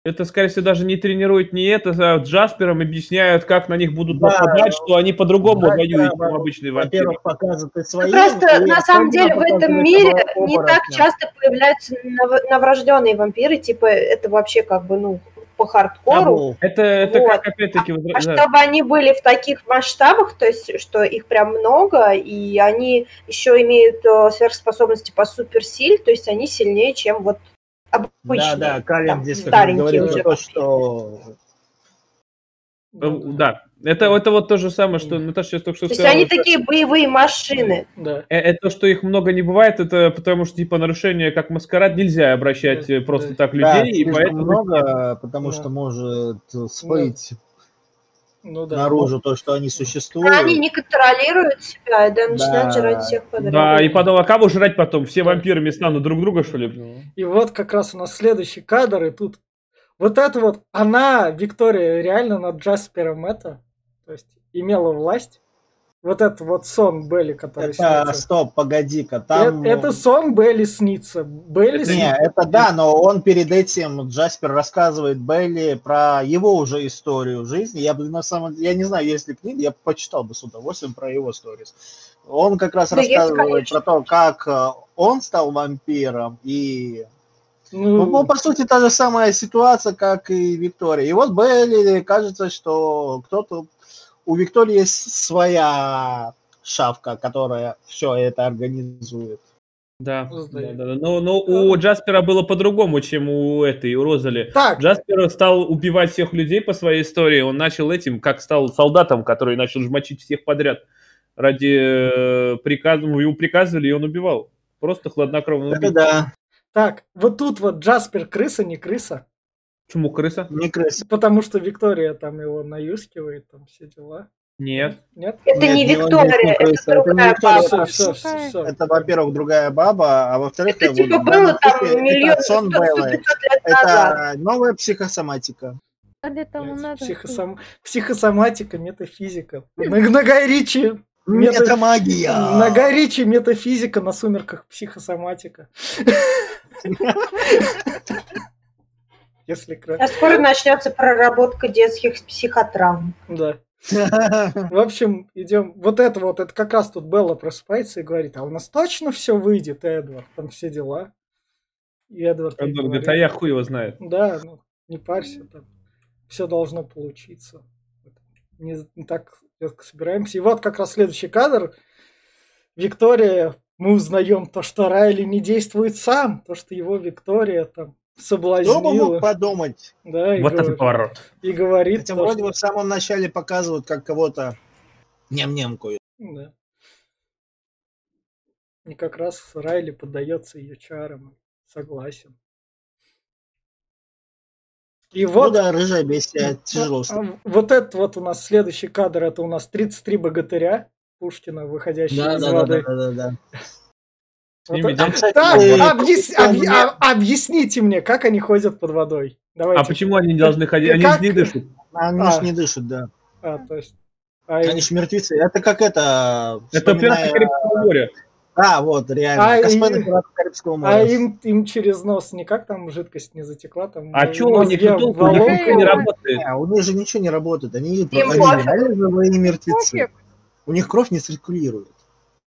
Это, скорее всего, даже не тренируют не это, а Джаспером объясняют, как на них будут Да. нападать, что они по-другому Да, воюют, да, чем обычные вампиры. Во-первых, показывают свои. Просто на самом деле в этом мире не так часто появляются нов- новорожденные вампиры, типа это вообще как бы ну по хардкору. Это, это Вот. как опять-таки... А да. чтобы они были в таких масштабах, то есть что их прям много, и они еще имеют э, сверхспособности по суперсиль, то есть они сильнее, чем вот Да, обычные. да, Калин там, здесь говорил уже то, что Да, это, это вот то же самое, что Наташа сейчас только что То есть сказала. они что- такие боевые машины. Да. Э, Это что их много не бывает, это потому что типа нарушение как маскарад нельзя обращать Да, э, просто да. так да, людей, и слишком поэтому много, потому Да. что может всплыть Ну да. наружу то, что они существуют. А они не контролируют себя, и да, начинают Да. жрать всех подряд. Да, и потом, а кого жрать потом? Все вампирами станут друг друга, что ли? И вот как раз у нас следующий кадр, и тут вот это вот, она, Виктория, реально над Джаспером это, то есть имела власть. Вот это вот сон Белли, который Это, снится. стоп, погоди-ка, там... Э- Это сон Белли снится. Белли Это снится. Не, это да, но он перед этим, Джаспер рассказывает Белли про его уже историю жизни. Я бы на самом деле, я не знаю, есть ли книга, я бы почитал бы с удовольствием про его сторис. Он как раз Да есть, рассказывает конечно. про то, как э, он стал вампиром и Ну, Ну, по сути, та же самая ситуация, как и Виктория. И вот Белли кажется, что кто-то... У Виктории есть своя шавка, которая все это организует. Да, да, да, да. Но, но у Джаспера было по-другому, чем у этой, у Розали. Так, Джаспер стал убивать всех людей по своей истории. Он начал этим, как стал солдатом, который начал жмочить всех подряд. Ради э, приказа, ему приказывали, и он убивал. Просто хладнокровно убил. да, так, вот тут вот Джаспер крыса, не крыса. Почему крыса? не крыса. Потому что Виктория там его наюскивает, там все дела. Нет. Нет? Это Нет, не Виктория, не это другая. Все, баба. все, все, все. Это, во-первых, другая баба, а во-вторых, Это типа было там миллион это сон новая психосоматика. А для того надо... Психосом- Психосоматика, метафизика. На, на Гай Ричи Мета- Метамагия! На Гай Ричи метафизика, на сумерках психосоматика. Если кратко. А скоро начнется проработка детских психотравм. Да. В общем, идем. Вот это вот, это как раз тут Белла просыпается и говорит, а у нас точно все выйдет, Эдвард, там все дела. И Эдвард Он говорит, говорит, а я хуй его знает. Да, ну, не парься, там все должно получиться. Не, не так собираемся. И вот как раз следующий кадр. Виктория, мы узнаем то, что Райли не действует сам, то, что его Виктория там Кто бы соблазнила. мог подумать? Да, и, Вот это говорит- поворот. и говорит, Хотя то, вроде что- бы в самом начале показывают, как кого-то ням-нямкают. Да. И как раз Райли поддается ее чарам. Согласен. И Ну вот, да, рыжая бестия, тяжело. с- а, вот это вот у нас следующий кадр, это у нас 33 богатыря Пушкина, выходящие Да, из да, да, воды. да, да, да. Ними Вот Так, объяс- объ- а- объясните мне, как они ходят под водой. Давайте. А почему они не должны ходить? Они Как- же не дышат. Они А. ж не дышат, да. А, то есть... а Они им- ж мертвецы. Это как это... Это пираты вспоминая- Карибского моря. А, вот, реально. А, Космонавты и- пиратов Карибского а моря. им, им через нос никак там жидкость не затекла? Там А что у них толку? У них не работает. Не, у них же ничего не работает. Они Им они реально живые мертвецы. Пофиг. У них кровь не циркулирует.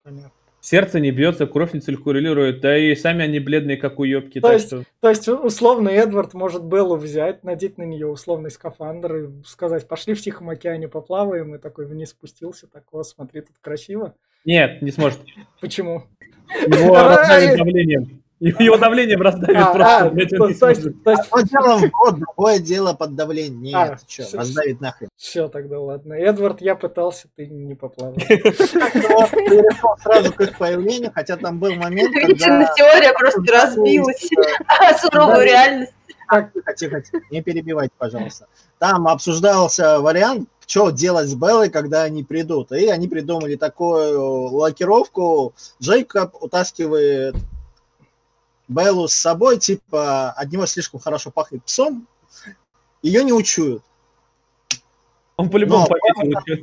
Понятно. Сердце не бьется, кровь не циркулирует, да и сами они бледные, как уебки. То Так есть- что... То есть, условно, Эдвард может Беллу взять, надеть на нее условный скафандр и сказать, пошли в Тихом океане поплаваем, и такой вниз спустился, так, о, смотри, тут красиво. Нет, не сможет. Почему? Его давлением. Его давлением раздавит А, просто. а, блядь, то, не то есть, сможет. то есть, Одно дело в год, другое дело под давлением. Нет, А, что, всё, раздавит нахрен. все тогда, ладно. Эдвард, я пытался, ты не поплавал. Перешел сразу к их появлению, хотя там был момент, когда... теория просто разбилась. А суровую реальность. Тихо, тихо, тихо, не перебивайте, пожалуйста. Там обсуждался вариант, что делать с Беллой, когда они придут. И они придумали такую лакировку. Джейкоб утаскивает Беллу с собой, типа, от него слишком хорошо пахнет псом, ее не учуют. Он по-любому Но-.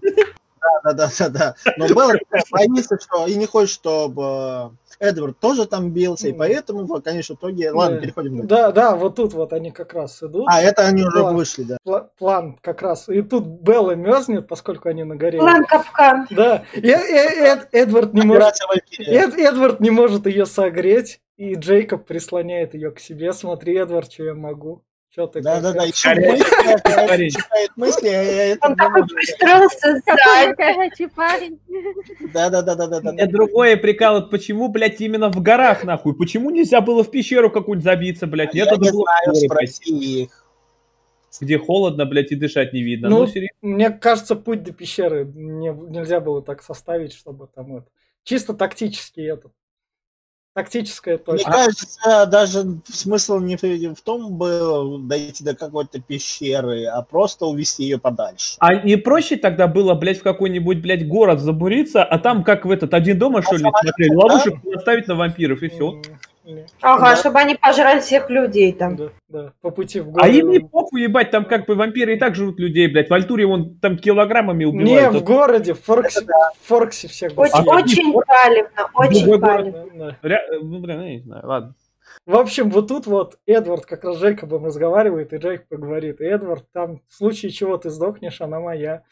Да, да, да, да. Но Белла боится, что и не хочет, чтобы Эдвард тоже там бился, и поэтому в конечном итоге... Ладно, переходим. Да, да, вот тут вот они как раз идут. А, это они уже вышли, да. План как раз. И тут Белла мерзнет, поскольку они на горе. План капкан. Да. И, Эдвард не может... Эдвард не может ее согреть, и Джейкоб прислоняет ее к себе. Смотри, Эдвард, что я могу. Что ты? Да, да, да, еще читает мысли, а Он такой пристроился Горячий парень. Да, да, да, да, да. Это другое прикал, почему, блядь, именно в горах, нахуй? Почему нельзя было в пещеру какую-нибудь забиться, блядь? Я не знаю, спроси их где холодно, блядь, и дышать не видно. Ну, ну мне кажется, путь до пещеры не, нельзя было так составить, чтобы там это... Чисто тактически этот Тактическая точка. Мне кажется, даже смысл не в том был дойти до какой-то пещеры, а просто увести ее подальше. А не проще тогда было, блядь, в какой-нибудь, блядь, город забуриться, а там как в этот один дома, что ли, смотрели, ловушек да? наставить на вампиров и все. Ага, да. чтобы они пожрали всех людей там. Да, да, по пути в город. А им не похуй, ебать, там как бы вампиры и так живут людей, блядь. В Альтуре вон там килограммами убивают. Не, в городе, в Форксе, да. в Форксе всех. Очень, а очень палевно, очень палевно. Да, да. Ну, блин, я не знаю, ладно. В общем, вот тут вот Эдвард как раз с Джейкобом разговаривает, и Джейкоб говорит, Эдвард, там в случае чего ты сдохнешь, она моя.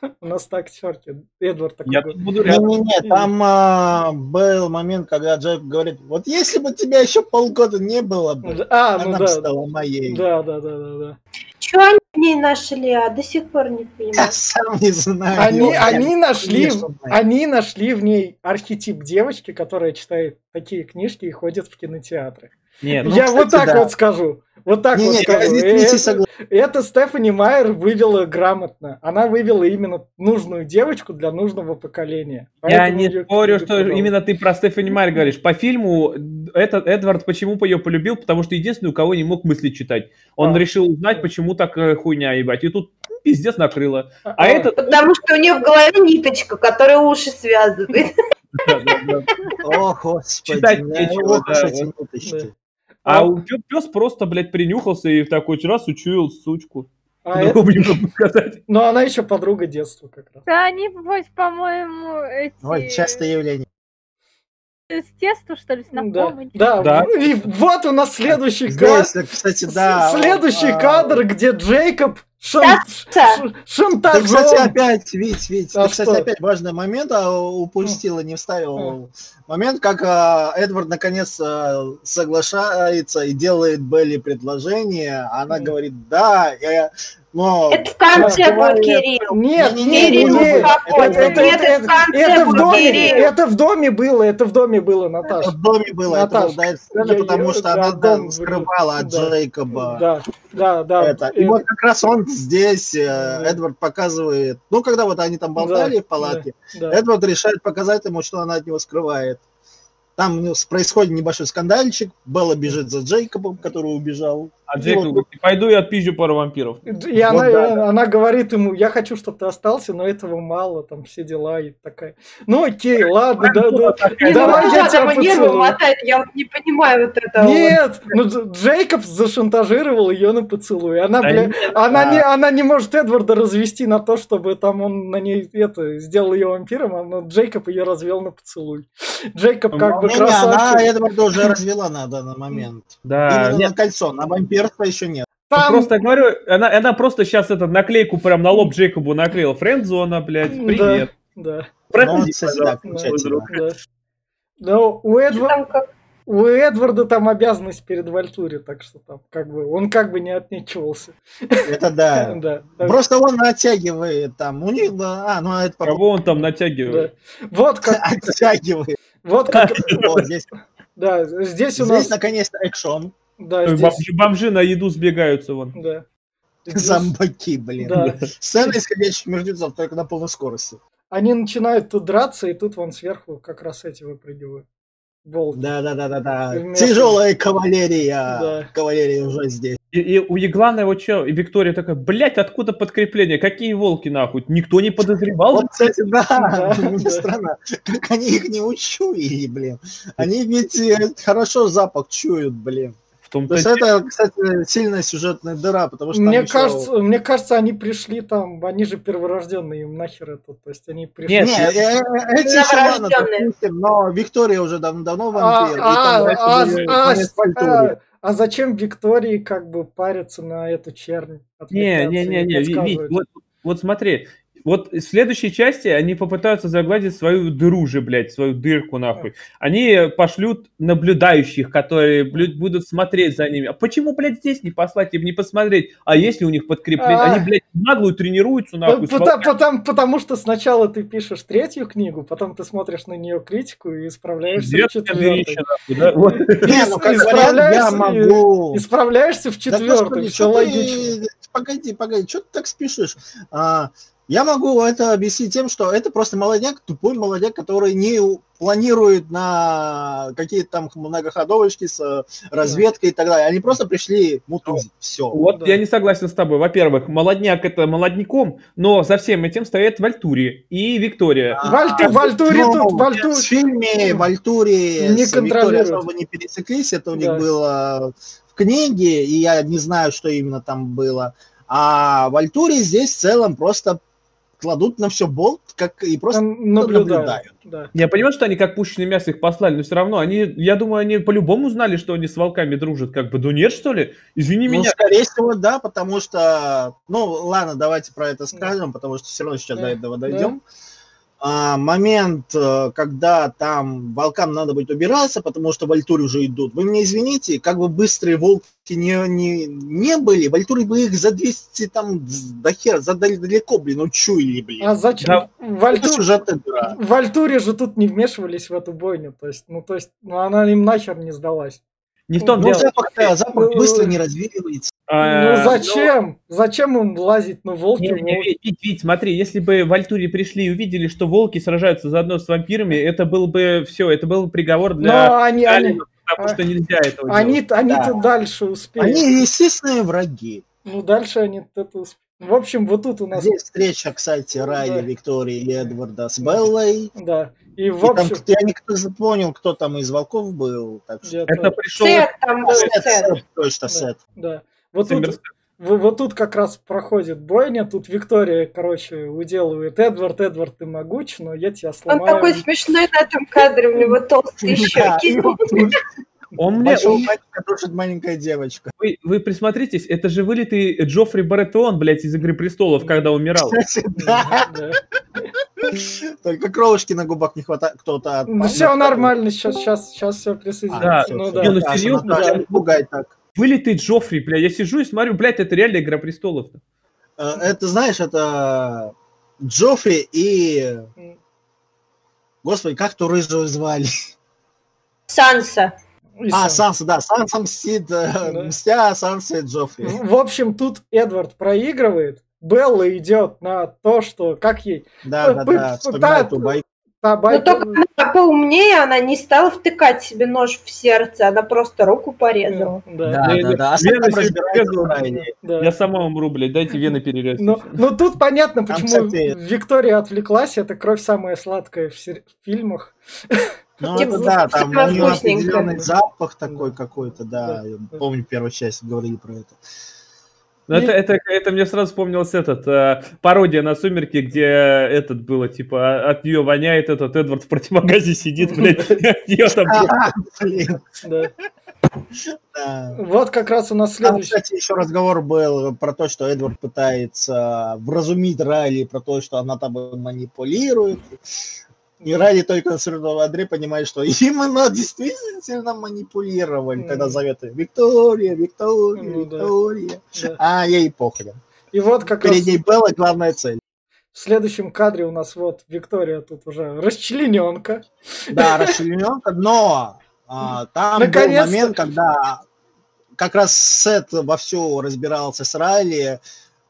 У нас так терки. Эдвард такой. Я тут буду рядом. Не, не, не, там а, был момент, когда Джек говорит, вот если бы тебя еще полгода не было бы, а, она ну, да. стала моей. Да, да, да, да, да. Что они в ней нашли, а до сих пор не понимаю. Я сам не знаю. Они, они, нашли, они нашли в ней архетип девочки, которая читает такие книжки и ходит в кинотеатры. Нет, ну, Я кстати, вот так да. вот скажу. Вот так не, вот не, скажу. Это, это Стефани Майер вывела грамотно. Она вывела именно нужную девочку для нужного поколения. Я не спорю, что именно ты про Стефани Майер говоришь. По фильму этот Эдвард почему ее полюбил? Потому что единственный, у кого не мог мысли читать. Он а. решил узнать, почему так э, хуйня ебать. И тут ну, пиздец накрыло. А, а этот... Потому что у нее в голове ниточка, которая уши связывает. О, господи. Читать нечего, а у пес просто, блядь, принюхался и в такой раз учуял сучку. А это... сказать. Но она еще подруга детства как раз. Да, они, по-моему, эти... Ой, частое явление. С детства, что ли, знакомы? Да, да. И вот у нас следующий кадр. Кстати, да. Следующий кадр, где Джейкоб Шан... Шантажом. Ты, кстати, опять, Вить, Вить, а ты, кстати, опять важный момент а, упустил и не вставил. Момент, как а, Эдвард наконец а, соглашается и делает Белли предложение, она говорит, да, я, но... Это в конце будет Кирилл. Нет, не, не, не, не, это, это, это, это, это, в доме, это в доме было, это в доме было, Наташа. Это в доме было, Наташа. это была сцена, потому что она да, скрывала от да, Джейкоба. Да, да, да. Это. И вот как раз он здесь, э, Эдвард показывает, ну, когда вот они там болтали да, в палатке, да, да. Эдвард решает показать ему, что она от него скрывает. Там ну, происходит небольшой скандальчик, Белла бежит за Джейкобом, который убежал. А Джейкоб вот... пойду и отпизжу пару вампиров. И вот, она, да, она говорит ему, я хочу, чтобы ты остался, но этого мало, там все дела и такая. Ну окей, ладно, да, да, да, давай я тебя поцелую. Я вот не понимаю вот этого. Нет, ну Джейкоб зашантажировал ее на поцелуй. Она, да бля, нет, она, да. не, она не может Эдварда развести на то, чтобы там он на ней это сделал ее вампиром, а но Джейкоб ее развел на поцелуй. Джейкоб как бы красавчик. Она Эдварда уже развела на данный момент. Да. Именно на кольцо, на вампир вампирства еще нет. Там... Просто говорю, она, она просто сейчас этот наклейку прям на лоб Джейкобу наклеила. Френдзона, блядь, привет. Да. Ну, да. Но у, Эдвар... у Эдварда там обязанность перед Вальтуре, так что там как бы он как бы не отнекивался. Это да. да. Просто он натягивает там. У них, да, а, ну это Кого он там натягивает? Да. Вот как. Натягивает. Вот как. Вот здесь. Да, здесь у нас. Здесь наконец-то экшон. Да, здесь... бомжи, бомжи на еду сбегаются вон. Да. Зомбаки, блин. Да. Сцена исходящих мертвецов только на полной скорости. Они начинают тут драться, и тут вон сверху как раз эти выпрыгивают. Болт. Да, да, да, да, да. Тяжелая кавалерия. Да. Кавалерия уже здесь. И, и у Еглана его что? И Виктория такая, блядь, откуда подкрепление? Какие волки нахуй? Никто не подозревал. Вот, кстати, да, да, да. странно. Как они их не учуяли, блин. Они ведь э, хорошо запах чуют, блин. В том То есть это, кстати, сильная сюжетная дыра, потому что Мне еще- кажется, мне кажется, они пришли там, они же перворожденные, им нахер это, то есть они пришли. Нет, Не, э, э, эти еще ладно, но Виктория уже дав- давно А, вампир. а, дальше а, будет а, а, а зачем Виктории как бы париться на эту чернь? Не, не, не, не, Ви- Вить, вот, вот смотри, вот в следующей части они попытаются загладить свою дыру же, блядь, свою дырку нахуй. Они пошлют наблюдающих, которые блядь, будут смотреть за ними. А почему, блядь, здесь не послать им, не посмотреть? А если у них подкрепление? А. Они, блядь, наглую тренируются нахуй. Потому, потому, потому что сначала ты пишешь третью книгу, потом ты смотришь на нее критику и исправляешься в четвертой. Да? Вот. Не, ну как вариант, я Исправляешься и- могу. Исправляешься в четвертой, все логично. Погоди, погоди, что ты так спешишь? А, я могу это объяснить тем, что это просто молодняк, тупой молодняк, который не планирует на какие-то там многоходовочки с э, разведкой и так далее. Они просто пришли мутузить. Все. Вот Да. я не согласен с тобой. Во-первых, молодняк это молодняком, но за всем этим стоят Вальтури и Виктория. Вальту, Вальтури Ну, тут, Вальту... В фильме Вальтури Не с Викторией особо не пересеклись, это у Да. них было книге, и я не знаю, что именно там было. А Вальтури здесь в целом просто кладут на все болт, как и просто наблюдают. наблюдают. Да. Я понимаю, что они как пушечное мясо их послали, но все равно они, я думаю, они по-любому знали, что они с волками дружат. Как бы, ну нет, что ли? Извини Ну, меня. скорее всего, да, потому что... Ну, ладно, давайте про это скажем, потому что все равно сейчас Да, до этого да. дойдем. А, момент, э, когда там волкам надо будет убираться, потому что вальтури уже идут. Вы мне извините, как бы быстрые волки не, не, не были, вальтури бы их за 200 там до хера, за дал- далеко, блин, учуяли, блин. А зачем? Да. Вальту- Это сюжетная дыра. В Альтуре же тут не вмешивались в эту бойню, то есть, ну, то есть, ну, она им нахер не сдалась. Не в том Ну, дело. запах-то, запах Ну, быстро не развеивается. А, ну, зачем? Зачем им лазить? Ну, волки... Не, не, Вить, Вить, Вить, смотри, если бы в Альтуре пришли и увидели, что волки сражаются заодно с вампирами, это был бы все, это был бы приговор для Но они, они, потому а- что нельзя этого они, делать. они-то Да. дальше успеют. Они естественные враги. Ну, дальше они это успеют. В общем, вот тут у нас... Здесь встреча, кстати, Райли, Да. Виктории и Эдварда с Беллой. Да. И в И там, общем... я не понял, кто там из волков был. Так что... Это пришел Сет там был, Сет, Сет. Сет, точно, Да. Сет. Да. Вот тут, Сэмерс- в- вот тут как раз проходит бойня, тут Виктория, короче, уделывает Эдвард, Эдвард, ты могуч, но я тебя Он сломаю. такой смешной на этом кадре, у него толстые щеки. Он мне, Большого он- мальчика дружит маленькая девочка. вы, вы присмотритесь, это же вылитый Джоффри Баратеон, блядь, из «Игры престолов», когда умирал. Кстати, да. Да. Только кровушки на губах не хватает. Кто-то Ну все нормально, сейчас, сейчас, сейчас все присоединится. Да, ну да. Ну, серьезно, пугай так. Вылитый Джоффри, бля, я сижу и смотрю, блядь, это реально «Игра престолов». Э, Это, знаешь, это Джоффри и... Господи, как ту рыжую звали? Санса. И А. Санса, да. Санса мстит, э, Да. мстя Санса и Джоффри. В в общем, тут Эдвард проигрывает, Белла идет на то, что как ей Да, да, Пы- да. да, ту байку. та Но только она поумнее, она не стала втыкать себе нож в сердце, она просто руку порезала. Да, Да, Я- да, да. А я- сам я- там разбирается я- в Райли. да. Я сама умру, блядь, дайте вены перерезать. Но, но тут понятно, Там, почему кстати- Виктория отвлеклась. Это кровь самая сладкая в, сер- в фильмах. Ну, Типа, это да, там у него определенный запах такой какой-то, да. Помню, первую часть говорили про это. Ну, это, это, это мне сразу вспомнился этот, э, пародия на «Сумерки», где этот было, типа, а- от нее воняет этот Эдвард в противогазе сидит, блядь, от нее там... Вот как раз у нас следующий. кстати, еще разговор был про то, что Эдвард пытается вразумить Райли про то, что она там манипулирует. И Райли только с Андрей понимает, что именно действительно манипулировали, когда Мгм. зовет её Виктория, Виктория, Ну. Виктория. Да. А ей похрен. И вот как раз Перед ней Белла главная цель. в следующем кадре у нас вот Виктория тут уже расчлененка. Да, расчлененка, но а, там был момент, когда как раз Сет вовсю разбирался с Райли,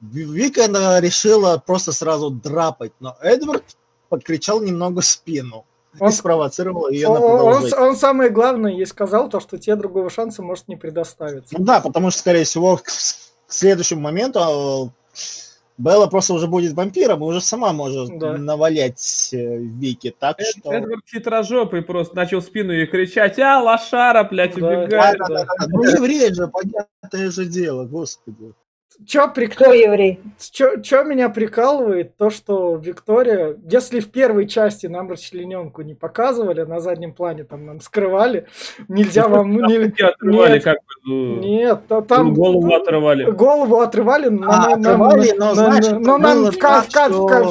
Ви- Вика решила просто сразу драпать, но Эдвард подкричал немного спину Он- и спровоцировал ее на Он, он- продолжение. он самое главное ей сказал, то, что тебе другого шанса может не предоставиться. Ну да, потому что, скорее всего, к к следующему моменту Белла просто уже будет вампиром и уже сама может Да. навалять э, Вики. Так что... Эдвард хитрожопый просто начал спину ей кричать, а, лошара, блядь, Да. убегай. Да, да, да. Ну, еврей же, понятное же дело, господи. Чё, прик... Кто еврей? чё, чё меня прикалывает, то, что Виктория, если в первой части нам расчлененку не показывали, на заднем плане там нам скрывали, нельзя вам... Там не- отрывали, нет, как бы, ну, Нет, та- там... голову отрывали. Голову отрывали, но А, нам-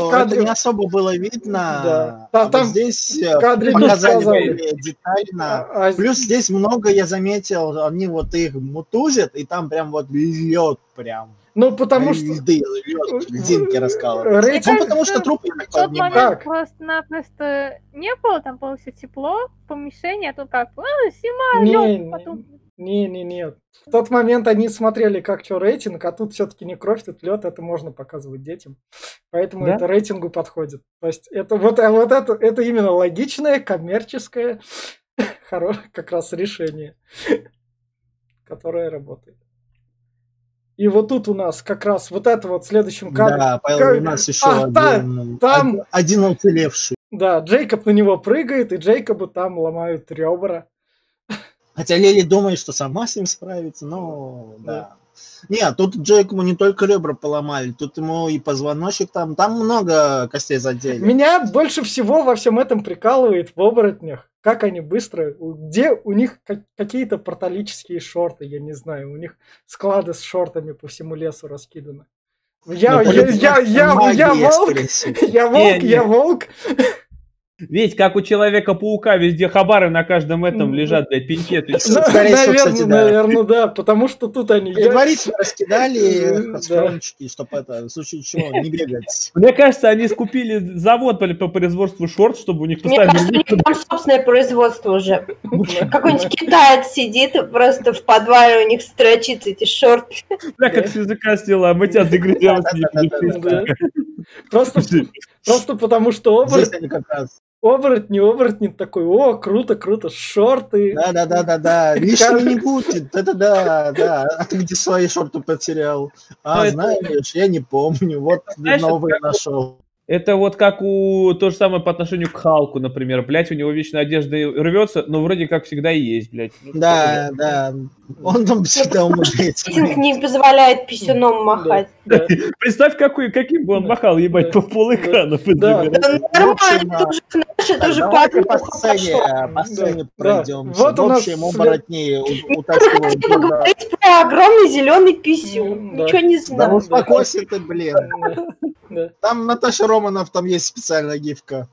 в кадре... не особо было видно. Да. А Та- там здесь э, в кадре не показали детально. А- а Плюс здесь много, я заметил, они вот их мутузят, и там прям вот льет прям. Ну, потому что... Льды, льдинки раскалывают. Рейтинг- Ну, потому что трупы, так В тот момент просто-напросто не было, там было все тепло в помещении, а тут как, а, зима, лёд, потом... не, не, не. В тот момент они смотрели, как что рейтинг, а тут все-таки не кровь, тут лед, это можно показывать детям. Поэтому Да? это рейтингу подходит. То есть это вот, а вот это, это именно логичное, коммерческое, хоро- как раз решение, которое работает. И вот тут у нас как раз вот это вот в следующем кадре. Да, Павел, Как- у нас еще А, один, там- од- один уцелевший. Да, Джейкоб на него прыгает, и Джейкобу там ломают ребра. Хотя Лили думает, что сама с ним справится, но да. Нет, тут Джейкому не только ребра поломали, тут ему и позвоночник там, там много костей задели. Меня больше всего во всем этом прикалывает в оборотнях, как они быстро, где у них ка- какие-то порталические шорты, я не знаю, у них склады с шортами по всему лесу раскиданы. Я, Ну, я, я, я, я волк, я волк, я волк. Ведь как у Человека-паука, везде хабары на каждом этом Мгм. лежат, блядь, пеньке. ты чё? На- скорее всего, Наверное, да. наверное, да, потому что тут они... Предварительно раскидали Да. схрончики, чтобы это, в случае чего, не бегать. Мне кажется, они скупили завод по, по производству шорт, чтобы у них Мне поставили... кажется, у них там собственное производство уже. Да. Какой-нибудь китаец сидит просто в подвале у них строчит эти шорты. Бля, как с языка сняла, мы тебя загрызем. Да. Просто, просто потому что Здесь оборотни, оборотни такой, о, круто, круто, шорты. Да, да, да, да, да. Лишнего не будет. Это да. А ты где свои шорты потерял? А, знаешь, я не помню. Вот новые нашел. Это вот как у то же самое по отношению к Халку, например. Блять, у него вечно одежда рвется, но вроде как всегда и есть, блядь. Ну, Да, да. Он там всегда умудряется. Не позволяет писюном махать. Да. Представь, какой, каким бы он Да. махал, ебать, Да. по пол экрана. Да. Да нормально, а, тоже наши тоже по по сцене, по Да, сцене да. пройдемся. Вот В у нас общем, след- оборотни у- Не утаскивают надо друга. говорить про огромный зеленый писюн. Да. Ничего не Да знаю. успокойся ты, блин. Да, Там Наташа Романов, там есть специальная гифка.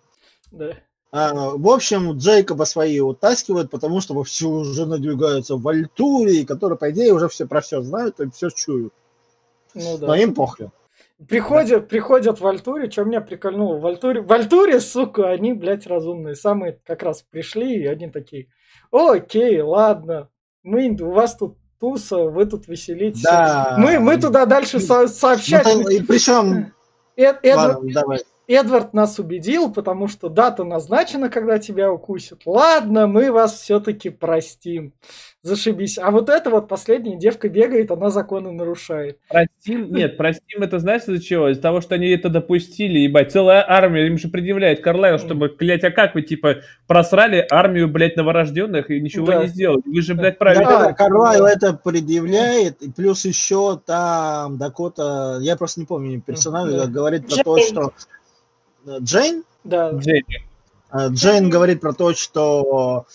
да. А, в общем, Джейкоба свои утаскивают, потому что вовсю уже надвигаются Вальтурии, которые, по идее, уже все про все знают и все чуют. Ну да. Но им похрен. Приходят, приходят в Альтуре, что меня прикольнуло. В Альтуре, в Альтуре, сука, они, блядь, разумные. Самые как раз пришли, и они такие, окей, ладно, мы, у вас тут туса, вы тут веселитесь. Да. Мы, мы туда дальше со- Ну, сообщать. там- и причем, Эд- Эдвард, ладно, давай. Эдвард нас убедил, потому что дата назначена, когда тебя укусят. Ладно, мы вас все-таки простим. Зашибись. А вот эта вот последняя девка бегает, она законы нарушает. Простим, нет, простим это знаешь из-за чего? Из-за того, что они это допустили, ебать, целая армия, им же предъявляет Карлайл, чтобы, блядь, а как вы, типа, просрали армию, блядь, новорожденных и ничего Да. не сделали? Вы же, блядь, правильно... Да. Карлайл это предъявляет, и плюс еще там Дакота, я просто не помню персонажа, говорит про то, что Джейн, Да, Джейми. Э, Джейн говорит про то, что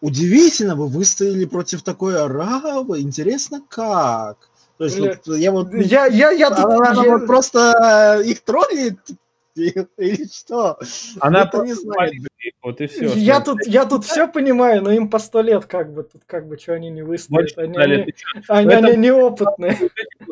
удивительно, вы выстояли против такой аравы, интересно как? То есть Бля. вот я вот я, я, я тут... она, она я- вот просто э, их троллит или что? Она Это не просто знаю. маленькая, вот и все. Я тут, я тут все понимаю, но им по сто лет как бы, тут как бы, что они не выстоят. Они, они, они, Это- они неопытные.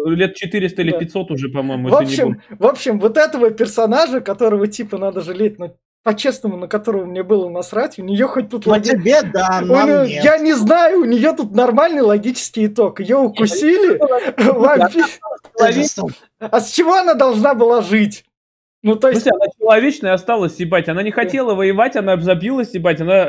Лет 400 или Да. 500 уже, по-моему, В не общем, в общем, вот этого персонажа, которого типа надо жалеть, но по-честному, на которого мне было насрать, у нее хоть тут Ну логи- тебе да, у нам неё- нет. Я не знаю, у нее тут нормальный логический итог. Ее укусили, вампир- а с чего она должна была жить? Ну, то есть... Слушай, она человечная осталась, ебать. Она не хотела воевать, она забилась, ебать. Она...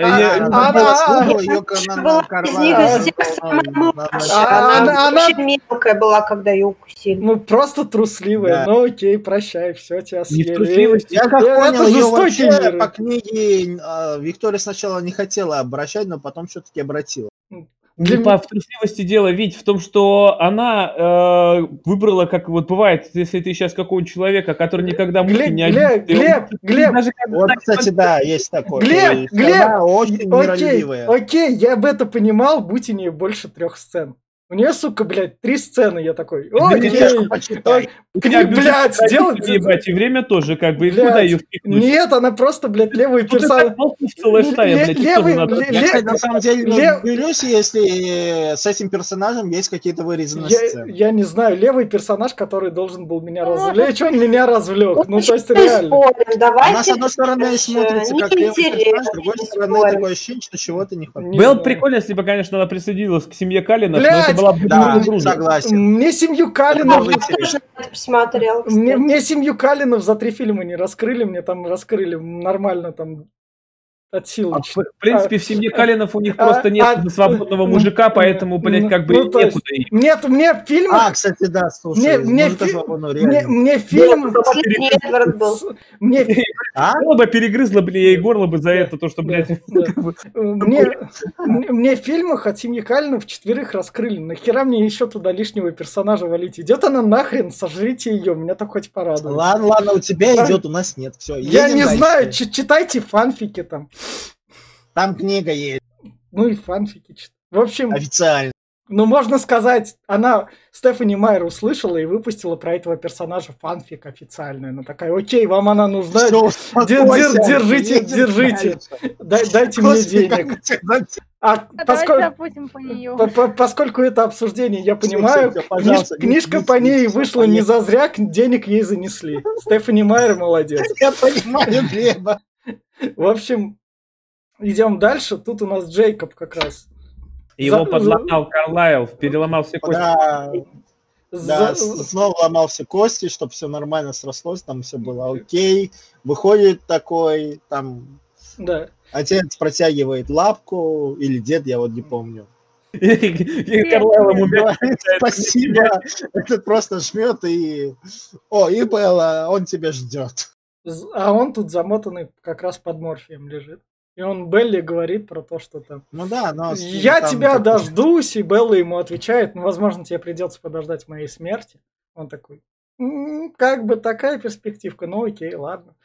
А, она мелкая была, когда ее укусили. Ну, просто трусливая. Ну, окей, прощай, все, тебя съели. Я как понял, ее вообще по книге а, Виктория сначала не хотела обращать, но потом все-таки обратила. Для Не по в трусливости дело, ведь в том, что она э, выбрала, как вот бывает, если ты сейчас какого-нибудь человека, который никогда мухи Глеб, не Глеб, обидит, и он Глеб, Глеб, даже когда Вот, кстати, да, есть такое. Глеб, Глеб, Она очень окей, окей, я бы это понимал, будь у нее больше трех сцен. У нее, сука, блядь, три сцены, я такой, окей. Книжку почитай. у Кни- тебя бюджет блядь, сделать- ебать, и время тоже, как бы, куда ее впихнуть? Нет, она просто, блядь, левый Ну, ты персонаж. так толстый в целая стая, Ле- блядь, и левый- Я, кстати, на самом деле удивлюсь, если с этим персонажем есть какие-то вырезанные Я, сцены. я не знаю, левый персонаж, который должен был меня Ну, развлечь, он меня развлек. Ну, то есть реально. Она, с одной стороны, смотрится как левый персонаж, с другой стороны, такое ощущение, что чего-то не хватает. Было прикольно, если бы, конечно, она присоединилась к семье Калина, Блядь! Была бы Да, согласен. Мне семью Калинов... Мне, мне семью Калинов за три фильма не раскрыли, мне там раскрыли нормально там от силы. А, в в принципе, в семье Калинов у них а- просто нет а- свободного мужика, поэтому, блядь, как бы Ну, то есть, некуда им. Нет, мне в фильмах... А, кстати, да, слушай, Мне- мне мужика фи- свободного мне, мне фильм... Мне, фи- А? Было бы перегрызла бы ей горло бы за это, то, что, блядь, мне, мне в фильмах от семьи Калинов четверых раскрыли. Нахера мне еще туда лишнего персонажа валить? Идет она нахрен, сожрите ее, меня так хоть порадует. Ладно, ладно, у тебя идет, у нас нет. Все, Я не знаю, чи- читайте фанфики там. Там книга есть, Ну и фанфики чит- В общем, официально. ну можно сказать, она Стефани Майер услышала и выпустила про этого персонажа фанфик официальный. Она такая, окей, вам она нужна, дер- держите, держите. дай- дайте мне Господи, как денег. А А поскольку, по нее. по- по- поскольку это обсуждение, я понимаю, книж- книжка не- по не- ней вышла не понятно. за зря, к- денег ей занесли. Стефани Майер молодец. Я понимаю, Глеба. В общем, идем дальше. Тут у нас Джейкоб как раз. Его За- подломал Карлайл, переломал все кости. Да, За- да, снова ломал все кости, чтобы все нормально срослось, там все было окей. Выходит такой, там Да. отец протягивает лапку, или дед, я вот не помню. И Карлайл ему Спасибо. Этот просто жмет и... О, и Белла, он тебя ждет. А он тут замотанный как раз под морфием лежит. И он Белли говорит про то, что там Ну да, но... «Я там тебя как- дождусь», и Белла ему отвечает, ну, возможно, тебе придется подождать моей смерти. Он такой, «М, как бы такая перспективка, ну окей, ладно.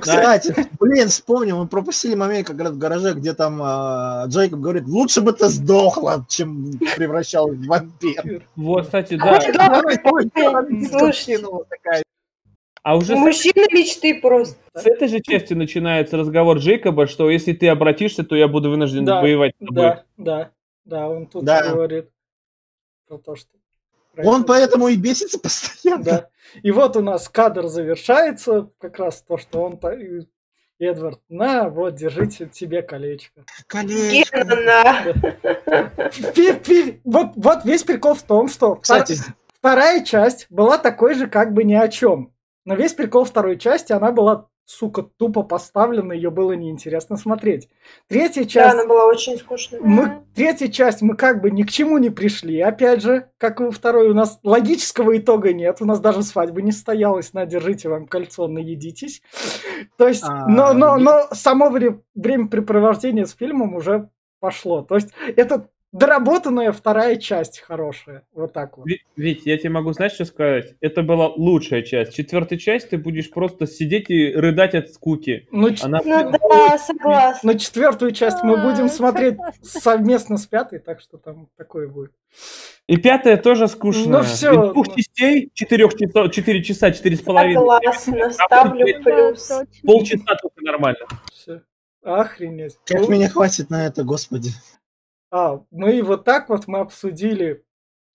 Кстати, блин, вспомнил, мы пропустили момент как раз в гараже, где там а, Джейкоб говорит, лучше бы ты сдохла, чем превращалась в вампир. Вот, кстати, да. Слушайте. Кинула такая. А уже с, Мужчина мечты просто. с этой же части начинается разговор Джейкоба, что если ты обратишься, то я буду вынужден Да, воевать с тобой. Да, да, да, он тут Да. говорит про то, что... Он поэтому и бесится постоянно. Да. И вот у нас кадр завершается, как раз то, что он... Эдвард, на, вот, держите тебе колечко. Колечко. Вот, вот весь прикол в том, что Кстати, вторая часть была такой же как бы ни о чем. Но весь прикол второй части, она была, сука, тупо поставлена, ее было неинтересно смотреть. Третья Да, часть... она была очень скучная. Мы, третья часть мы как бы ни к чему не пришли. Опять же, как и во второй, у нас логического итога нет. У нас даже свадьбы не состоялось. На, держите вам кольцо, наедитесь. То есть, А, но, но, нет. но само вре- времяпрепровождение с фильмом уже пошло. То есть, это доработанная вторая часть хорошая. Вот так вот. Вить, я тебе могу, знаешь, что сказать? Это была лучшая часть. Четвертая часть ты будешь просто сидеть и рыдать от скуки. Ну, Она Ну да, согласна. на четвертую часть мы будем А, смотреть согласна. совместно с пятой, так что там такое будет. И пятая тоже скучная. Ну всё. Из двух частей, четырех часов, четыре часа, четыре с половиной. Согласна, ставлю Да, плюс. Полчаса только нормально. Все. Охренеть. как Ну, меня хватит на это, господи. А, мы вот так вот мы обсудили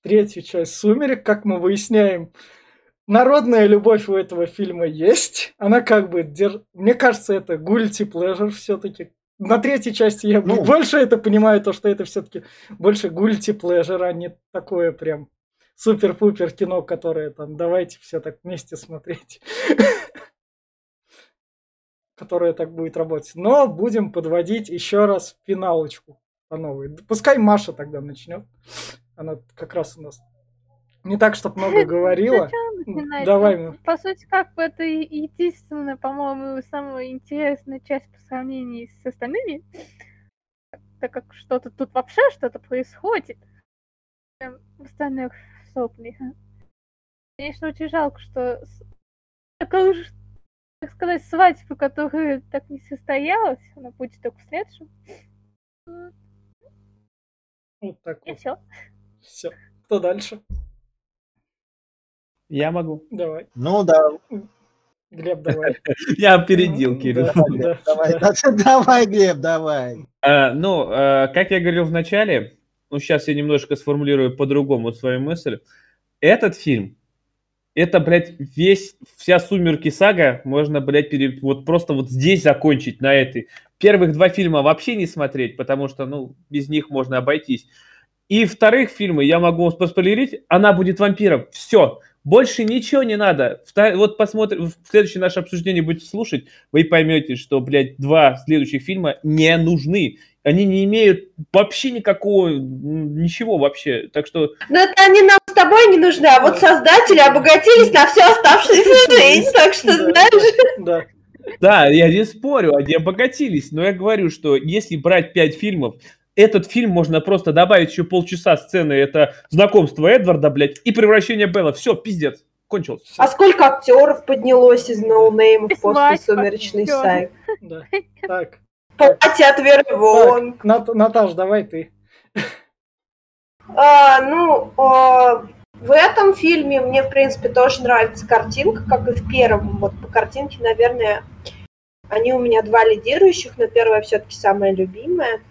третью часть «Сумерек», как мы выясняем. Народная любовь у этого фильма есть. Она как бы... дер- Мне кажется, это guilty pleasure все-таки. На третьей части я Ну. больше это понимаю, то, что это все-таки больше guilty pleasure, а не такое прям супер-пупер кино, которое там давайте все так вместе смотреть. Которое так будет работать. Но будем подводить еще раз финалочку по новой. Пускай Маша тогда начнет. Она как раз у нас не так, чтобы много говорила. Давай. Ну, по сути, как бы это единственная, по-моему, самая интересная часть по сравнению с остальными. Так как что-то тут вообще что-то происходит. В остальных сопли. Конечно, очень жалко, что такая уж, так сказать, свадьба, которая так не состоялась, она будет только в следующем. Вот так И вот. все. Все. Кто дальше? Я могу. Давай. Ну да, Глеб, давай. Я опередил, Да, Кирилл. да. давай, давай, Глеб, давай. А, ну, э, как я говорил в начале, ну, сейчас я немножко сформулирую по-другому свою мысль. Этот фильм, это, блядь, весь, вся «Сумерки» сага можно, блядь, пере- вот просто вот здесь закончить, на этой. Первых два фильма вообще не смотреть, потому что, ну, без них можно обойтись. И вторых фильмы я могу вам поспойлерить, она будет вампиром. Все, больше ничего не надо. Вот посмотрим, в следующее наше обсуждение будете слушать, вы поймете, что, блядь, два следующих фильма не нужны. Они не имеют вообще никакого, ничего вообще. Так что, Но это они нам с тобой не нужны, а вот создатели обогатились на всю оставшуюся жизнь, так что, Да, знаешь... Да. я не спорю, они обогатились, но я говорю, что если брать пять фильмов, этот фильм можно просто добавить еще полчаса сцены, это знакомство Эдварда, блядь, и превращение Белла. Все, пиздец, кончилось. А сколько актеров поднялось из ноунеймов после «Сумеречной саги»? Да. Так. Платье от Веры Вонг. Наташ, давай ты. А, ну, а, в этом фильме мне, в принципе, тоже нравится картинка, как и в первом. Вот по картинке, наверное, они у меня два лидирующих, но первая все-таки самая любимая.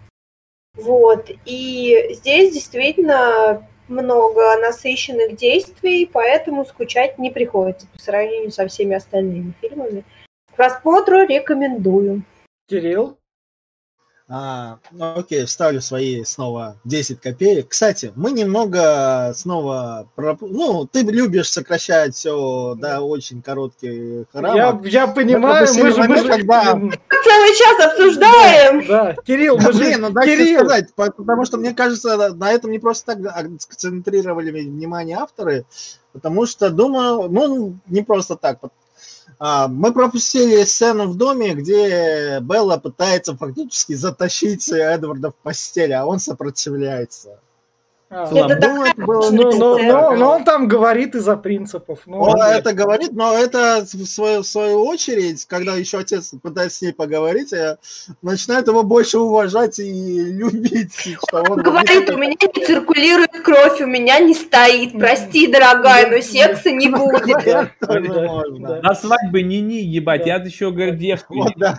Вот. И здесь действительно много насыщенных действий, поэтому скучать не приходится по сравнению со всеми остальными фильмами. К просмотру рекомендую. Кирилл. А, ну, окей, вставлю свои снова 10 копеек. Кстати, мы немного снова... проп- Ну, ты любишь сокращать все до очень коротких Я, рамок. я понимаю, пропустили мы же, мы момент, же- когда- Целый час обсуждаем! Да, Кирилл, Да, мы же... блин, ну дайте Кирилл, сказать, по- потому что мне кажется, на- этом не просто так сконцентрировали внимание авторы, потому что, думаю, ну, не просто так. А, Мы пропустили сцену в доме, где Белла пытается фактически затащить Эдварда в постель, а он сопротивляется. А, Это было ну, не ну, так. ну, он там говорит из-за принципов. Ну, Он это говорит, но это в свою, в свою очередь, когда еще отец пытается с ней поговорить, э, начинает его больше уважать и любить. Что он Говорит, у меня не циркулирует кровь, у меня не стоит. Прости, дорогая, но секса не будет. На свадьбе не-не, ебать, Да. я еще да.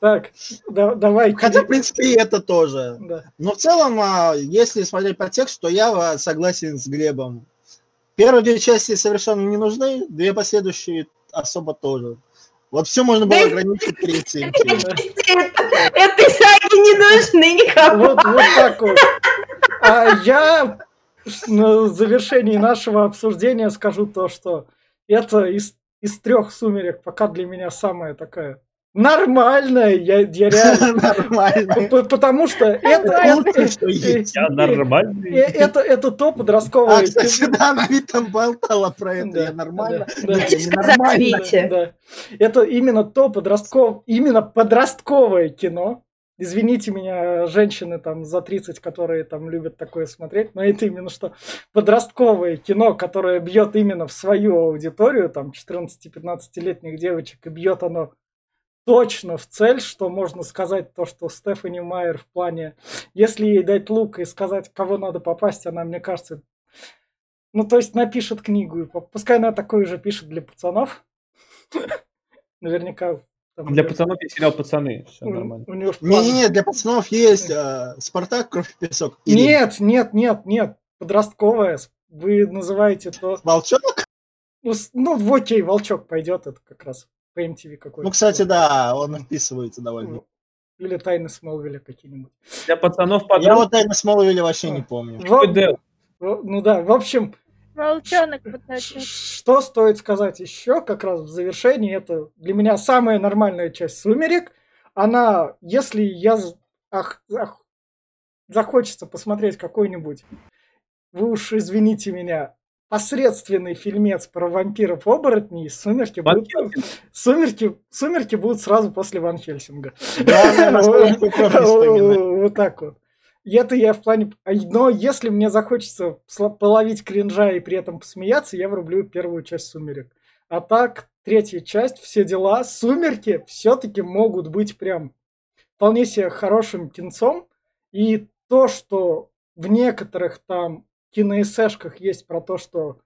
Так, да- давай. Хотя, в принципе, и это тоже. Но в целом, а, если смотреть по тексту, то я согласен с Глебом. Первые две части совершенно не нужны, две последующие особо тоже. Вот все можно было ограничить третьим. фильмом. Этой саги не нужны никому. Вот, вот так вот. А я на завершении нашего обсуждения скажу то, что это из, из трех сумерек пока для меня самая такая нормальная. Я, я реально... Потому что это, это, что есть. Я нормальный. э, это, это то подростковое А, кстати, кино. да, она ведь там болтала про это, я нормально. да. Это именно то подростков, именно подростковое кино. Извините меня, женщины там за 30, которые там любят такое смотреть, но это именно что подростковое кино, которое бьет именно в свою аудиторию, там 14-15-летних девочек, и бьет оно точно в цель, что можно сказать то, что Стефани Майер в плане, если ей дать лук и сказать, кого надо попасть, она, мне кажется, ну, то есть напишет книгу, и пускай она такое же пишет для пацанов. Наверняка. там Для пацанов есть сериал «Пацаны». Все у- нормально. у него в плане- Не-не-не, для пацанов есть э, Спартак, Кровь и Песок. Нет, нет, нет, нет. Подростковая. Вы называете то... Волчок? Ну, ну, окей, Волчок пойдет, это как раз по MTV какой-то. Ну, кстати, да, он вписывается довольно. Или Тайны Смолвиля какие-нибудь. Для пацанов Я подростков вот Тайна Смолвиля вообще не помню. Во- Ну да, в общем, Волчонок Ш- подначил. Что стоит сказать еще, как раз в завершении, это для меня самая нормальная часть «Сумерек». Она, если я ах- ах- захочется посмотреть какой-нибудь, вы уж извините меня, посредственный фильмец про вампиров-оборотней, «Сумерки» Ван будут, Хельсинг. «Сумерки», «Сумерки» будут сразу после «Ван Хельсинга». Вот так вот. И это я в плане... а, Но если мне захочется половить кринжа и при этом посмеяться, я врублю первую часть «Сумерек». А так, третья часть, все дела, «Сумерки» все-таки могут быть прям вполне себе хорошим кинцом. И то, что в некоторых там киноэсэшках есть про то, что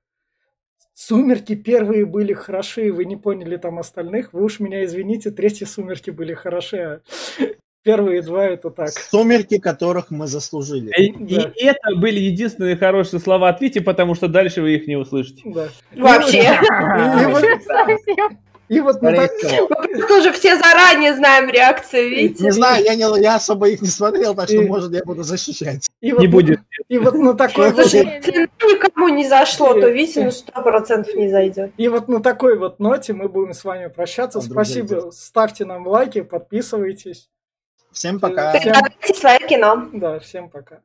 «Сумерки» первые были хороши, вы не поняли там остальных, вы уж меня извините, третьи «Сумерки» были хороши, а первые два это так. Сумерки, которых мы заслужили. И, Да. и это были единственные хорошие слова от Вити, потому что дальше вы их не услышите. Да. Вообще. И. и вот на Скорее так-. Мы тоже все заранее знаем реакцию, видите? Не знаю, я, не, я особо их не смотрел, так что, И- может, я буду защищать. и вот Не на- будет. И вот на такой вот, Слушай, если никому не зашло, то Вите ну сто процентов не зайдет. и вот на такой вот ноте мы будем с вами прощаться. А, Спасибо. Ставьте нам лайки, подписывайтесь. Всем пока. Всем- Предлагайте свое кино. Да, всем пока.